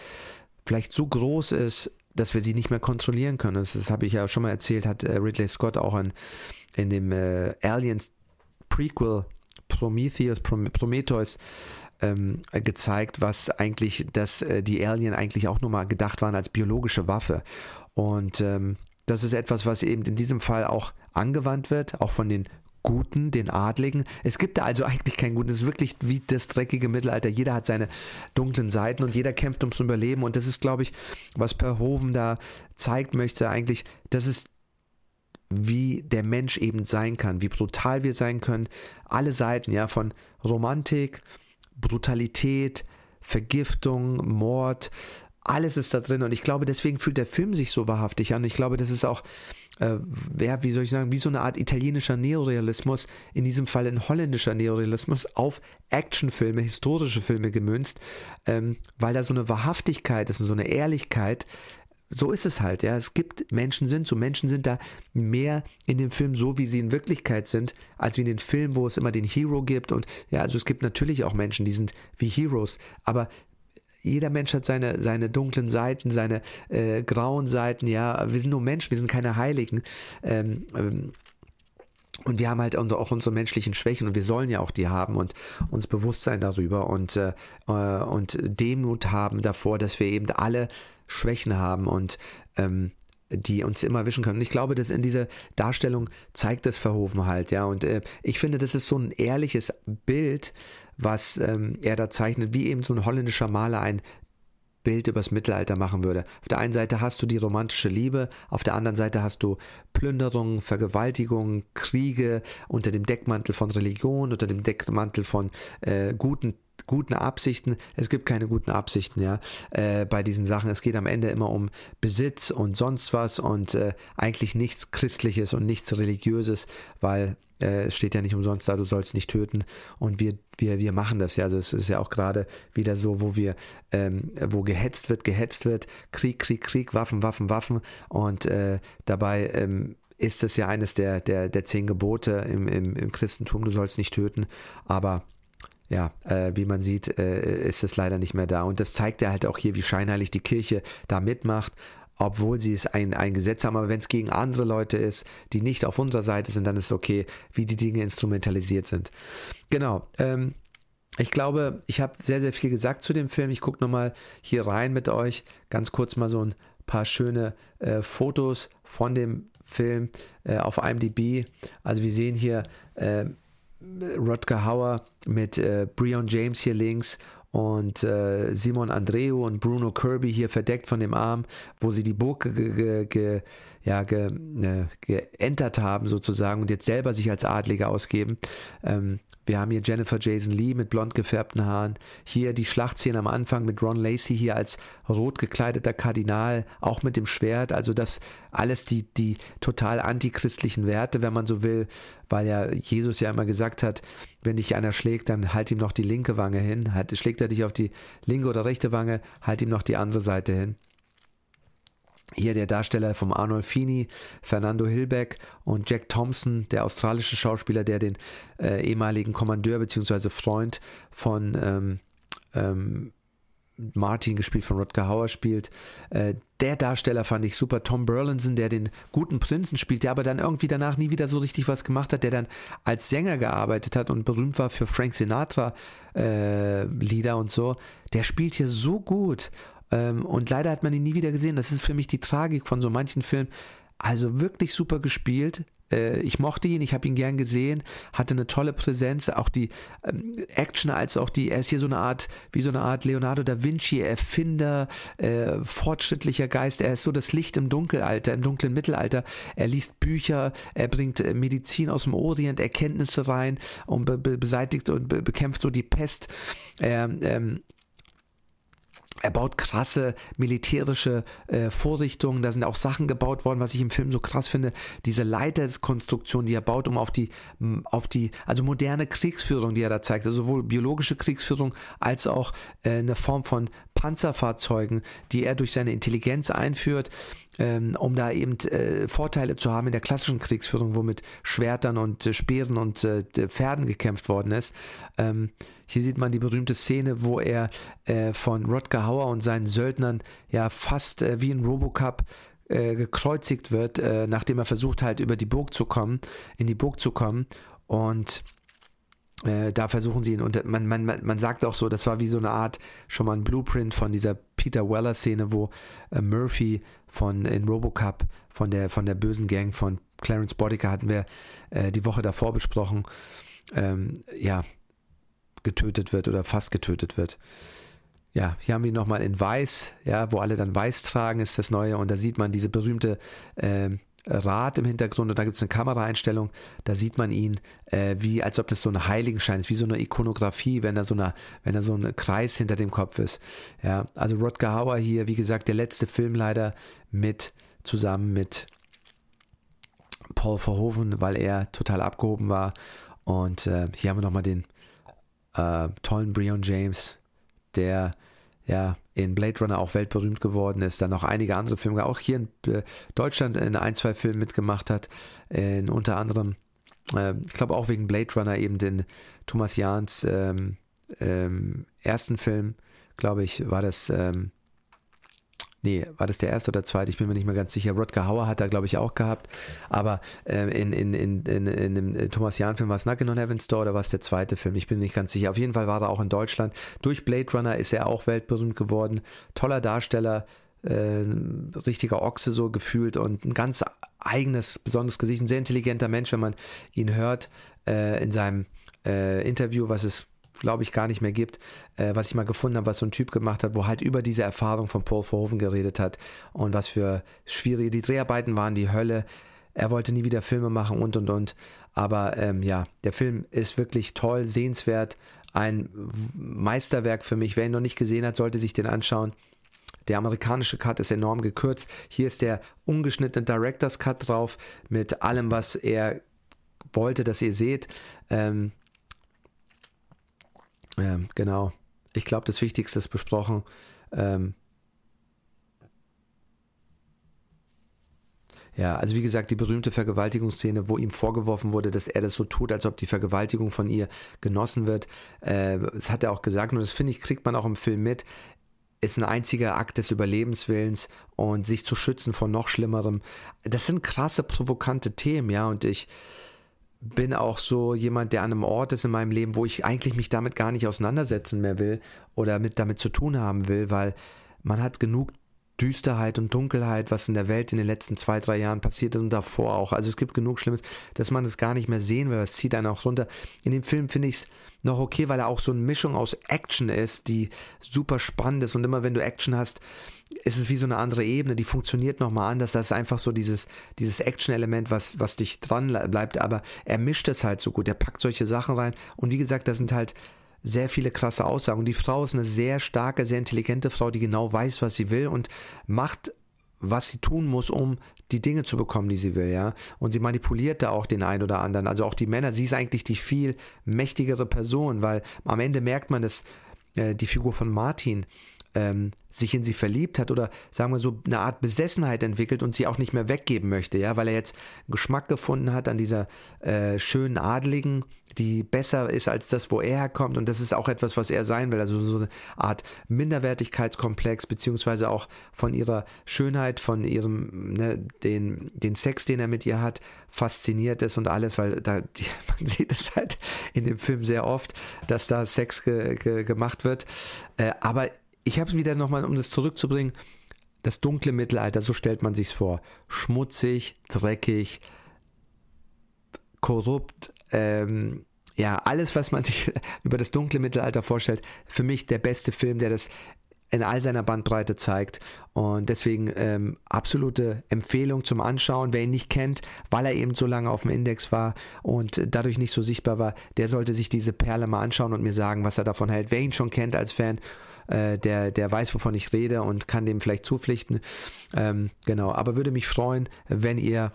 vielleicht so groß ist, dass wir sie nicht mehr kontrollieren können. Das, das habe ich ja schon mal erzählt, hat äh, Ridley Scott auch in, in dem äh, Aliens Prequel Prometheus, Prometheus ähm, gezeigt, was eigentlich, dass äh, die Alien eigentlich auch nur mal gedacht waren als biologische Waffe. Und ähm, das ist etwas, was eben in diesem Fall auch angewandt wird, auch von den Guten, den Adligen. Es gibt da also eigentlich keinen Guten. Es ist wirklich wie das dreckige Mittelalter. Jeder hat seine dunklen Seiten und jeder kämpft ums Überleben. Und das ist, glaube ich, was Perhoven da zeigt möchte, eigentlich, das ist wie der Mensch eben sein kann, wie brutal wir sein können. Alle Seiten, ja, von Romantik, Brutalität, Vergiftung, Mord, alles ist da drin. Und ich glaube, deswegen fühlt der Film sich so wahrhaftig an. Ich glaube, das ist auch, äh, ja, wie soll ich sagen, wie so eine Art italienischer Neorealismus, in diesem Fall ein holländischer Neorealismus, auf Actionfilme, historische Filme gemünzt, ähm, weil da so eine Wahrhaftigkeit ist und so eine Ehrlichkeit, so ist es halt, ja. Es gibt Menschen sind so, Menschen sind da mehr in dem Film so, wie sie in Wirklichkeit sind, als wie in den Filmen, wo es immer den Hero gibt. Und ja, also es gibt natürlich auch Menschen, die sind wie Heroes, aber jeder Mensch hat seine, seine dunklen Seiten, seine äh, grauen Seiten, ja. Wir sind nur Menschen, wir sind keine Heiligen. Ähm, ähm, und wir haben halt auch unsere menschlichen Schwächen und wir sollen ja auch die haben und uns bewusst sein darüber und, äh, äh und Demut haben davor, dass wir eben alle Schwächen haben und ähm, die uns immer wischen können. Und ich glaube, dass in dieser Darstellung zeigt das Verhofen halt, ja. Und äh, ich finde, das ist so ein ehrliches Bild, was ähm, er da zeichnet, wie eben so ein holländischer Maler ein Bild übers Mittelalter machen würde. Auf der einen Seite hast du die romantische Liebe, auf der anderen Seite hast du Plünderungen, Vergewaltigungen, Kriege unter dem Deckmantel von Religion, unter dem Deckmantel von äh, guten guten Absichten. Es gibt keine guten Absichten, ja, äh, bei diesen Sachen. Es geht am Ende immer um Besitz und sonst was und äh, eigentlich nichts Christliches und nichts Religiöses, weil äh, es steht ja nicht umsonst da, du sollst nicht töten. Und wir, wir, wir machen das ja. Also es ist ja auch gerade wieder so, wo wir, ähm, wo gehetzt wird, gehetzt wird, Krieg, Krieg, Krieg, Waffen, Waffen, Waffen. Und äh, dabei ähm, ist es ja eines der, der, der zehn Gebote im, im, im Christentum, du sollst nicht töten. Aber ja, äh, wie man sieht, äh, ist es leider nicht mehr da. Und das zeigt ja halt auch hier, wie scheinheilig die Kirche da mitmacht, obwohl sie es ein, ein Gesetz haben. Aber wenn es gegen andere Leute ist, die nicht auf unserer Seite sind, dann ist es okay, wie die Dinge instrumentalisiert sind. Genau. Ähm, ich glaube, ich habe sehr, sehr viel gesagt zu dem Film. Ich gucke nochmal hier rein mit euch. Ganz kurz mal so ein paar schöne äh, Fotos von dem Film äh, auf IMDb. Also wir sehen hier äh, Rodger Hauer mit äh, Breon James hier links und äh, Simon Andreu und Bruno Kirby hier verdeckt von dem Arm, wo sie die Burg ge, ge, ge, ja, ge, äh, geentert haben sozusagen und jetzt selber sich als Adlige ausgeben. Ähm, wir haben hier Jennifer Jason Lee mit blond gefärbten Haaren. Hier die Schlachtszene am Anfang mit Ron Lacey hier als rot gekleideter Kardinal, auch mit dem Schwert. Also das alles die, die total antichristlichen Werte, wenn man so will, weil ja Jesus ja immer gesagt hat, wenn dich einer schlägt, dann halt ihm noch die linke Wange hin. Halt, schlägt er dich auf die linke oder rechte Wange, halt ihm noch die andere Seite hin. Hier der Darsteller vom Arnolfini, Fernando Hilbeck und Jack Thompson, der australische Schauspieler, der den äh, ehemaligen Kommandeur bzw. Freund von ähm, ähm, Martin, gespielt von Rutger Hauer, spielt. Äh, der Darsteller fand ich super. Tom Burlinson, der den guten Prinzen spielt, der aber dann irgendwie danach nie wieder so richtig was gemacht hat, der dann als Sänger gearbeitet hat und berühmt war für Frank Sinatra äh, Lieder und so. Der spielt hier so gut. Ähm, und leider hat man ihn nie wieder gesehen. Das ist für mich die Tragik von so manchen Filmen. Also wirklich super gespielt. Äh, ich mochte ihn, ich habe ihn gern gesehen, hatte eine tolle Präsenz, auch die ähm, Action als auch die, er ist hier so eine Art, wie so eine Art Leonardo da Vinci, Erfinder, äh, fortschrittlicher Geist, er ist so das Licht im Dunkelalter, im dunklen Mittelalter. Er liest Bücher, er bringt äh, Medizin aus dem Orient, Erkenntnisse rein und be beseitigt und be bekämpft so die Pest. Er ähm, er baut krasse militärische äh, Vorrichtungen. Da sind auch Sachen gebaut worden, was ich im Film so krass finde. Diese Leiterkonstruktion, die er baut, um auf die, auf die, also moderne Kriegsführung, die er da zeigt, also sowohl biologische Kriegsführung als auch äh, eine Form von Panzerfahrzeugen, die er durch seine Intelligenz einführt ähm, um da eben äh, Vorteile zu haben in der klassischen Kriegsführung, wo mit Schwertern und äh, Speeren und äh, Pferden gekämpft worden ist. Ähm, hier sieht man die berühmte Szene, wo er äh, von Rodger Hauer und seinen Söldnern ja fast äh, wie in Robocop äh, gekreuzigt wird, nachdem er versucht halt über die Burg zu kommen, in die Burg zu kommen. Und äh, da versuchen sie ihn, und man, man, man sagt auch so, das war wie so eine Art, schon mal ein Blueprint von dieser Peter Weller-Szene, wo äh, Murphy von in Robocop, von der, von der bösen Gang von Clarence Bodica hatten wir äh, die Woche davor besprochen, ähm, ja, getötet wird oder fast getötet wird. Ja, hier haben wir nochmal in Weiß, ja, wo alle dann Weiß tragen, ist das Neue, und da sieht man diese berühmte äh, Rad im Hintergrund und da gibt es eine Kameraeinstellung, da sieht man ihn, äh, wie als ob das so ein Heiligenschein ist, wie so eine Ikonografie, wenn da so eine, wenn da so ein Kreis hinter dem Kopf ist. Ja, also Rodger Hauer hier, wie gesagt, der letzte Film leider mit, zusammen mit Paul Verhoeven, weil er total abgehoben war. Und äh, hier haben wir nochmal den äh, tollen Breon James, der ja in Blade Runner auch weltberühmt geworden ist, dann noch einige andere Filme, auch hier in äh, Deutschland in ein, zwei Filmen mitgemacht hat, in unter anderem, äh, ich glaube auch wegen Blade Runner eben den Thomas Jahns ähm, ähm, ersten Film, glaube ich, war das ähm, nee, war das der erste oder zweite? Ich bin mir nicht mehr ganz sicher. Rodger Hauer hat da, glaube ich, auch gehabt. Aber äh, in, in, in, in, in dem äh, Thomas Jahn-Film war es Knockin' on Heaven's Door oder war es der zweite Film? Ich bin nicht ganz sicher. Auf jeden Fall war er auch in Deutschland. Durch Blade Runner ist er auch weltberühmt geworden. Toller Darsteller, äh, richtiger Ochse so gefühlt und ein ganz eigenes, besonderes Gesicht. Ein sehr intelligenter Mensch, wenn man ihn hört äh, in seinem äh, Interview, was es glaube ich, gar nicht mehr gibt, äh, was ich mal gefunden habe, was so ein Typ gemacht hat, wo halt über diese Erfahrung von Paul Verhoeven geredet hat und was für schwierige, die Dreharbeiten waren, die Hölle. Er wollte nie wieder Filme machen und und und. Aber ähm, ja, der Film ist wirklich toll, sehenswert, ein Meisterwerk für mich. Wer ihn noch nicht gesehen hat, sollte sich den anschauen. Der amerikanische Cut ist enorm gekürzt. Hier ist der ungeschnittene Director's Cut drauf mit allem, was er wollte, dass ihr seht. Ähm, ähm, genau. Ich glaube, das Wichtigste ist besprochen. Ähm, Ja, also wie gesagt, die berühmte Vergewaltigungsszene, wo ihm vorgeworfen wurde, dass er das so tut, als ob die Vergewaltigung von ihr genossen wird. Äh, das hat er auch gesagt und das finde ich, kriegt man auch im Film mit. Ist ein einziger Akt des Überlebenswillens und sich zu schützen vor noch Schlimmerem. Das sind krasse, provokante Themen, ja, und ich, bin auch so jemand, der an einem Ort ist in meinem Leben, wo ich eigentlich mich damit gar nicht auseinandersetzen mehr will oder mit damit zu tun haben will, weil man hat genug Düsterheit und Dunkelheit, was in der Welt in den letzten zwei, drei Jahren passiert ist und davor auch. Also es gibt genug Schlimmes, dass man es gar nicht mehr sehen will. Es zieht einen auch runter. In dem Film finde ich es noch okay, weil er auch so eine Mischung aus Action ist, die super spannend ist. Und immer wenn du Action hast, ist es wie so eine andere Ebene, die funktioniert nochmal anders. Das ist einfach so dieses, dieses Action-Element, was, was dich dran bleibt. Aber er mischt es halt so gut. Er packt solche Sachen rein. Und wie gesagt, da sind halt sehr viele krasse Aussagen. Und die Frau ist eine sehr starke, sehr intelligente Frau, die genau weiß, was sie will und macht, was sie tun muss, um die Dinge zu bekommen, die sie will, ja. Und sie manipuliert da auch den einen oder anderen. Also auch die Männer. Sie ist eigentlich die viel mächtigere Person, weil am Ende merkt man, dass äh, die Figur von Martin ähm, sich in sie verliebt hat oder sagen wir so eine Art Besessenheit entwickelt und sie auch nicht mehr weggeben möchte, ja, weil er jetzt Geschmack gefunden hat an dieser äh, schönen Adligen, die besser ist als das, wo er herkommt. Und das ist auch etwas, was er sein will, also so eine Art Minderwertigkeitskomplex beziehungsweise auch von ihrer Schönheit, von ihrem ne, den den Sex, den er mit ihr hat, fasziniert ist und alles, weil da die, man sieht es halt in dem Film sehr oft, dass da Sex ge, ge, gemacht wird, äh, aber ich habe es wieder nochmal, um das zurückzubringen, das dunkle Mittelalter, so stellt man sich's vor. Schmutzig, dreckig, korrupt, ähm, ja, alles, was man sich über das dunkle Mittelalter vorstellt, für mich der beste Film, der das in all seiner Bandbreite zeigt. Und deswegen ähm, absolute Empfehlung zum Anschauen. Wer ihn nicht kennt, weil er eben so lange auf dem Index war und dadurch nicht so sichtbar war, der sollte sich diese Perle mal anschauen und mir sagen, was er davon hält. Wer ihn schon kennt als Fan, äh, der, der weiß, wovon ich rede und kann dem vielleicht zupflichten. Ähm, genau, aber würde mich freuen, wenn ihr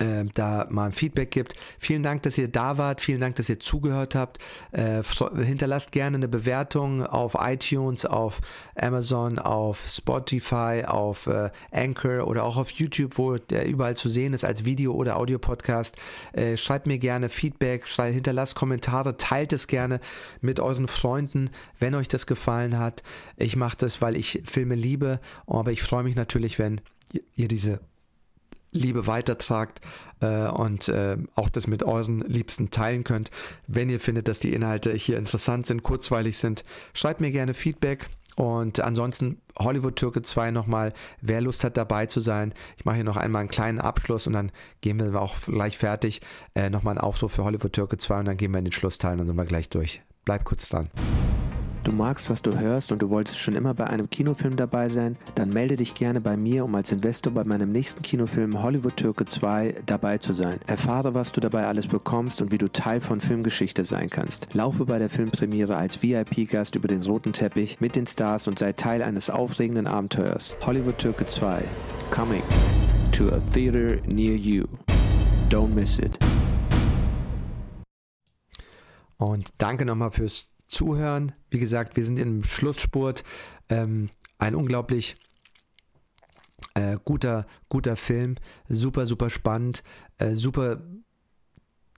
äh, da mal ein Feedback gibt. Vielen Dank, dass ihr da wart. Vielen Dank, dass ihr zugehört habt. Äh, hinterlasst gerne eine Bewertung auf iTunes, auf Amazon, auf Spotify, auf äh, Anchor oder auch auf YouTube, wo der überall zu sehen ist als Video- oder Audiopodcast. Äh, schreibt mir gerne Feedback, schreibt, hinterlasst Kommentare, teilt es gerne mit euren Freunden, wenn euch das gefallen hat. Ich mache das, weil ich Filme liebe, aber ich freue mich natürlich, wenn ihr diese Liebe weitertragt äh, und äh, auch das mit euren Liebsten teilen könnt. Wenn ihr findet, dass die Inhalte hier interessant sind, kurzweilig sind, schreibt mir gerne Feedback. Und ansonsten Hollywood Türke 2 nochmal, wer Lust hat dabei zu sein. Ich mache hier noch einmal einen kleinen Abschluss und dann gehen wir auch gleich fertig. Äh, nochmal ein Aufruf für Hollywood Türke 2 und dann gehen wir in den Schlussteil und dann sind wir gleich durch. Bleibt kurz dran. Du magst, was du hörst und du wolltest schon immer bei einem Kinofilm dabei sein? Dann melde dich gerne bei mir, um als Investor bei meinem nächsten Kinofilm Hollywood Türke 2 dabei zu sein. Erfahre, was du dabei alles bekommst und wie du Teil von Filmgeschichte sein kannst. Laufe bei der Filmpremiere als VIP-Gast über den roten Teppich mit den Stars und sei Teil eines aufregenden Abenteuers. Hollywood Türke 2. Coming to a theater near you. Don't miss it. Und danke nochmal fürs Zuhören. Wie gesagt, wir sind im Schlussspurt. Ähm, ein unglaublich äh, guter, guter Film. Super, super spannend. Äh, super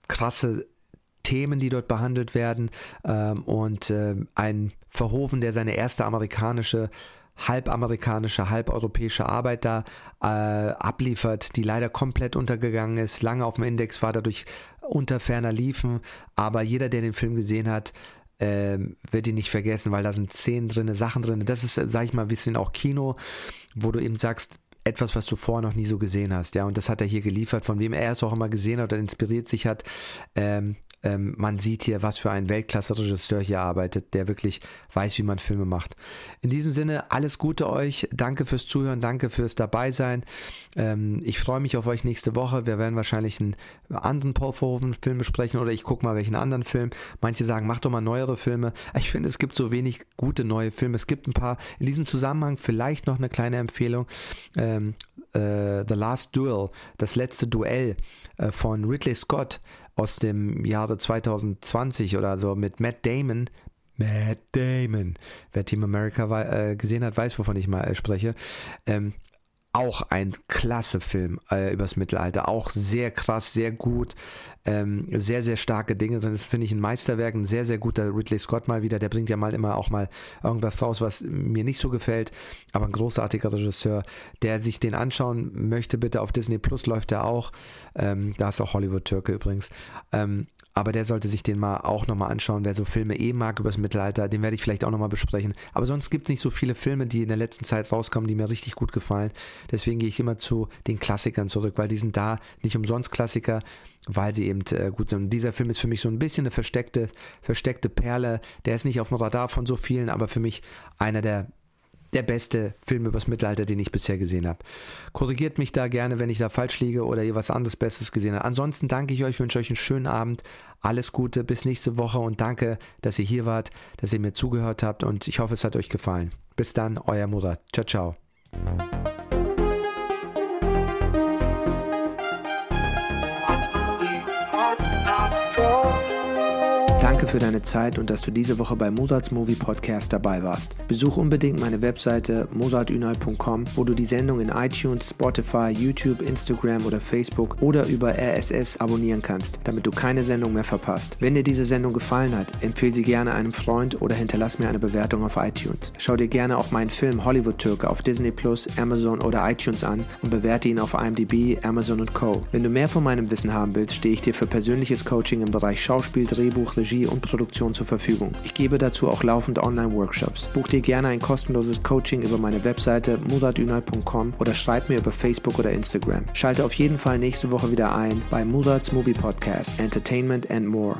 krasse Themen, die dort behandelt werden. Ähm, und äh, ein Verhoeven, der seine erste amerikanische halbamerikanische, halbeuropäische Arbeit da äh, abliefert, die leider komplett untergegangen ist, lange auf dem Index war, dadurch unter ferner liefen. Aber jeder, der den Film gesehen hat, ähm, wird ihn nicht vergessen, weil da sind Szenen drin, Sachen drin. Das ist, sag ich mal, ein bisschen auch Kino, wo du eben sagst, etwas, was du vorher noch nie so gesehen hast, ja, und das hat er hier geliefert, von wem er es auch immer gesehen hat oder inspiriert sich hat. Ähm, ähm, man sieht hier, was für ein Weltklasse-Regisseur hier arbeitet, der wirklich weiß, wie man Filme macht. In diesem Sinne, alles Gute euch. Danke fürs Zuhören, danke fürs Dabeisein. Ähm, ich freue mich auf euch nächste Woche. Wir werden wahrscheinlich einen anderen Paul Verhoeven-Film besprechen oder ich gucke mal welchen anderen Film. Manche sagen, mach doch mal neuere Filme. Ich finde, es gibt so wenig gute neue Filme. Es gibt ein paar. In diesem Zusammenhang vielleicht noch eine kleine Empfehlung. Ähm, äh, The Last Duel, das letzte Duell äh, von Ridley Scott aus dem Jahre 2020 oder so mit Matt Damon. Matt Damon. Wer Team America äh, gesehen hat, weiß, wovon ich mal äh, spreche. Ähm, auch ein klasse Film äh, übers Mittelalter. Auch sehr krass, sehr gut. Ähm, sehr, sehr starke Dinge drin. Das finde ich ein Meisterwerk. Ein sehr, sehr guter Ridley Scott mal wieder. Der bringt ja mal immer auch mal irgendwas raus, was mir nicht so gefällt. Aber ein großartiger Regisseur, der sich den anschauen möchte, bitte auf Disney Plus läuft er auch. Ähm, da ist auch Hollywood Türke übrigens. Ähm, aber der sollte sich den mal auch nochmal anschauen, wer so Filme eh mag übers Mittelalter, den werde ich vielleicht auch nochmal besprechen. Aber sonst gibt es nicht so viele Filme, die in der letzten Zeit rauskommen, die mir richtig gut gefallen. Deswegen gehe ich immer zu den Klassikern zurück, weil die sind da nicht umsonst Klassiker, weil sie eben äh, gut sind. Und dieser Film ist für mich so ein bisschen eine versteckte, versteckte Perle. Der ist nicht auf dem Radar von so vielen, aber für mich einer der der beste Film übers Mittelalter, den ich bisher gesehen habe. Korrigiert mich da gerne, wenn ich da falsch liege oder ihr was anderes Besseres gesehen habt. Ansonsten danke ich euch, wünsche euch einen schönen Abend. Alles Gute, bis nächste Woche und danke, dass ihr hier wart, dass ihr mir zugehört habt und ich hoffe, es hat euch gefallen. Bis dann, euer Murat. Ciao, ciao. Danke für deine Zeit und dass du diese Woche bei Mozarts Movie Podcast dabei warst. Besuch unbedingt meine Webseite mozartünal.com, wo du die Sendung in iTunes, Spotify, YouTube, Instagram oder Facebook oder über RSS abonnieren kannst, damit du keine Sendung mehr verpasst. Wenn dir diese Sendung gefallen hat, empfehle sie gerne einem Freund oder hinterlass mir eine Bewertung auf iTunes. Schau dir gerne auch meinen Film Hollywood Türke auf Disney Plus, Amazon oder iTunes an und bewerte ihn auf IMDb, Amazon und Co. Wenn du mehr von meinem Wissen haben willst, stehe ich dir für persönliches Coaching im Bereich Schauspiel, Drehbuch, Regie Regie und Produktion zur Verfügung. Ich gebe dazu auch laufend Online-Workshops. Buch dir gerne ein kostenloses Coaching über meine Webseite muradünal.com oder schreib mir über Facebook oder Instagram. Schalte auf jeden Fall nächste Woche wieder ein bei Mudards Movie Podcast, Entertainment and More.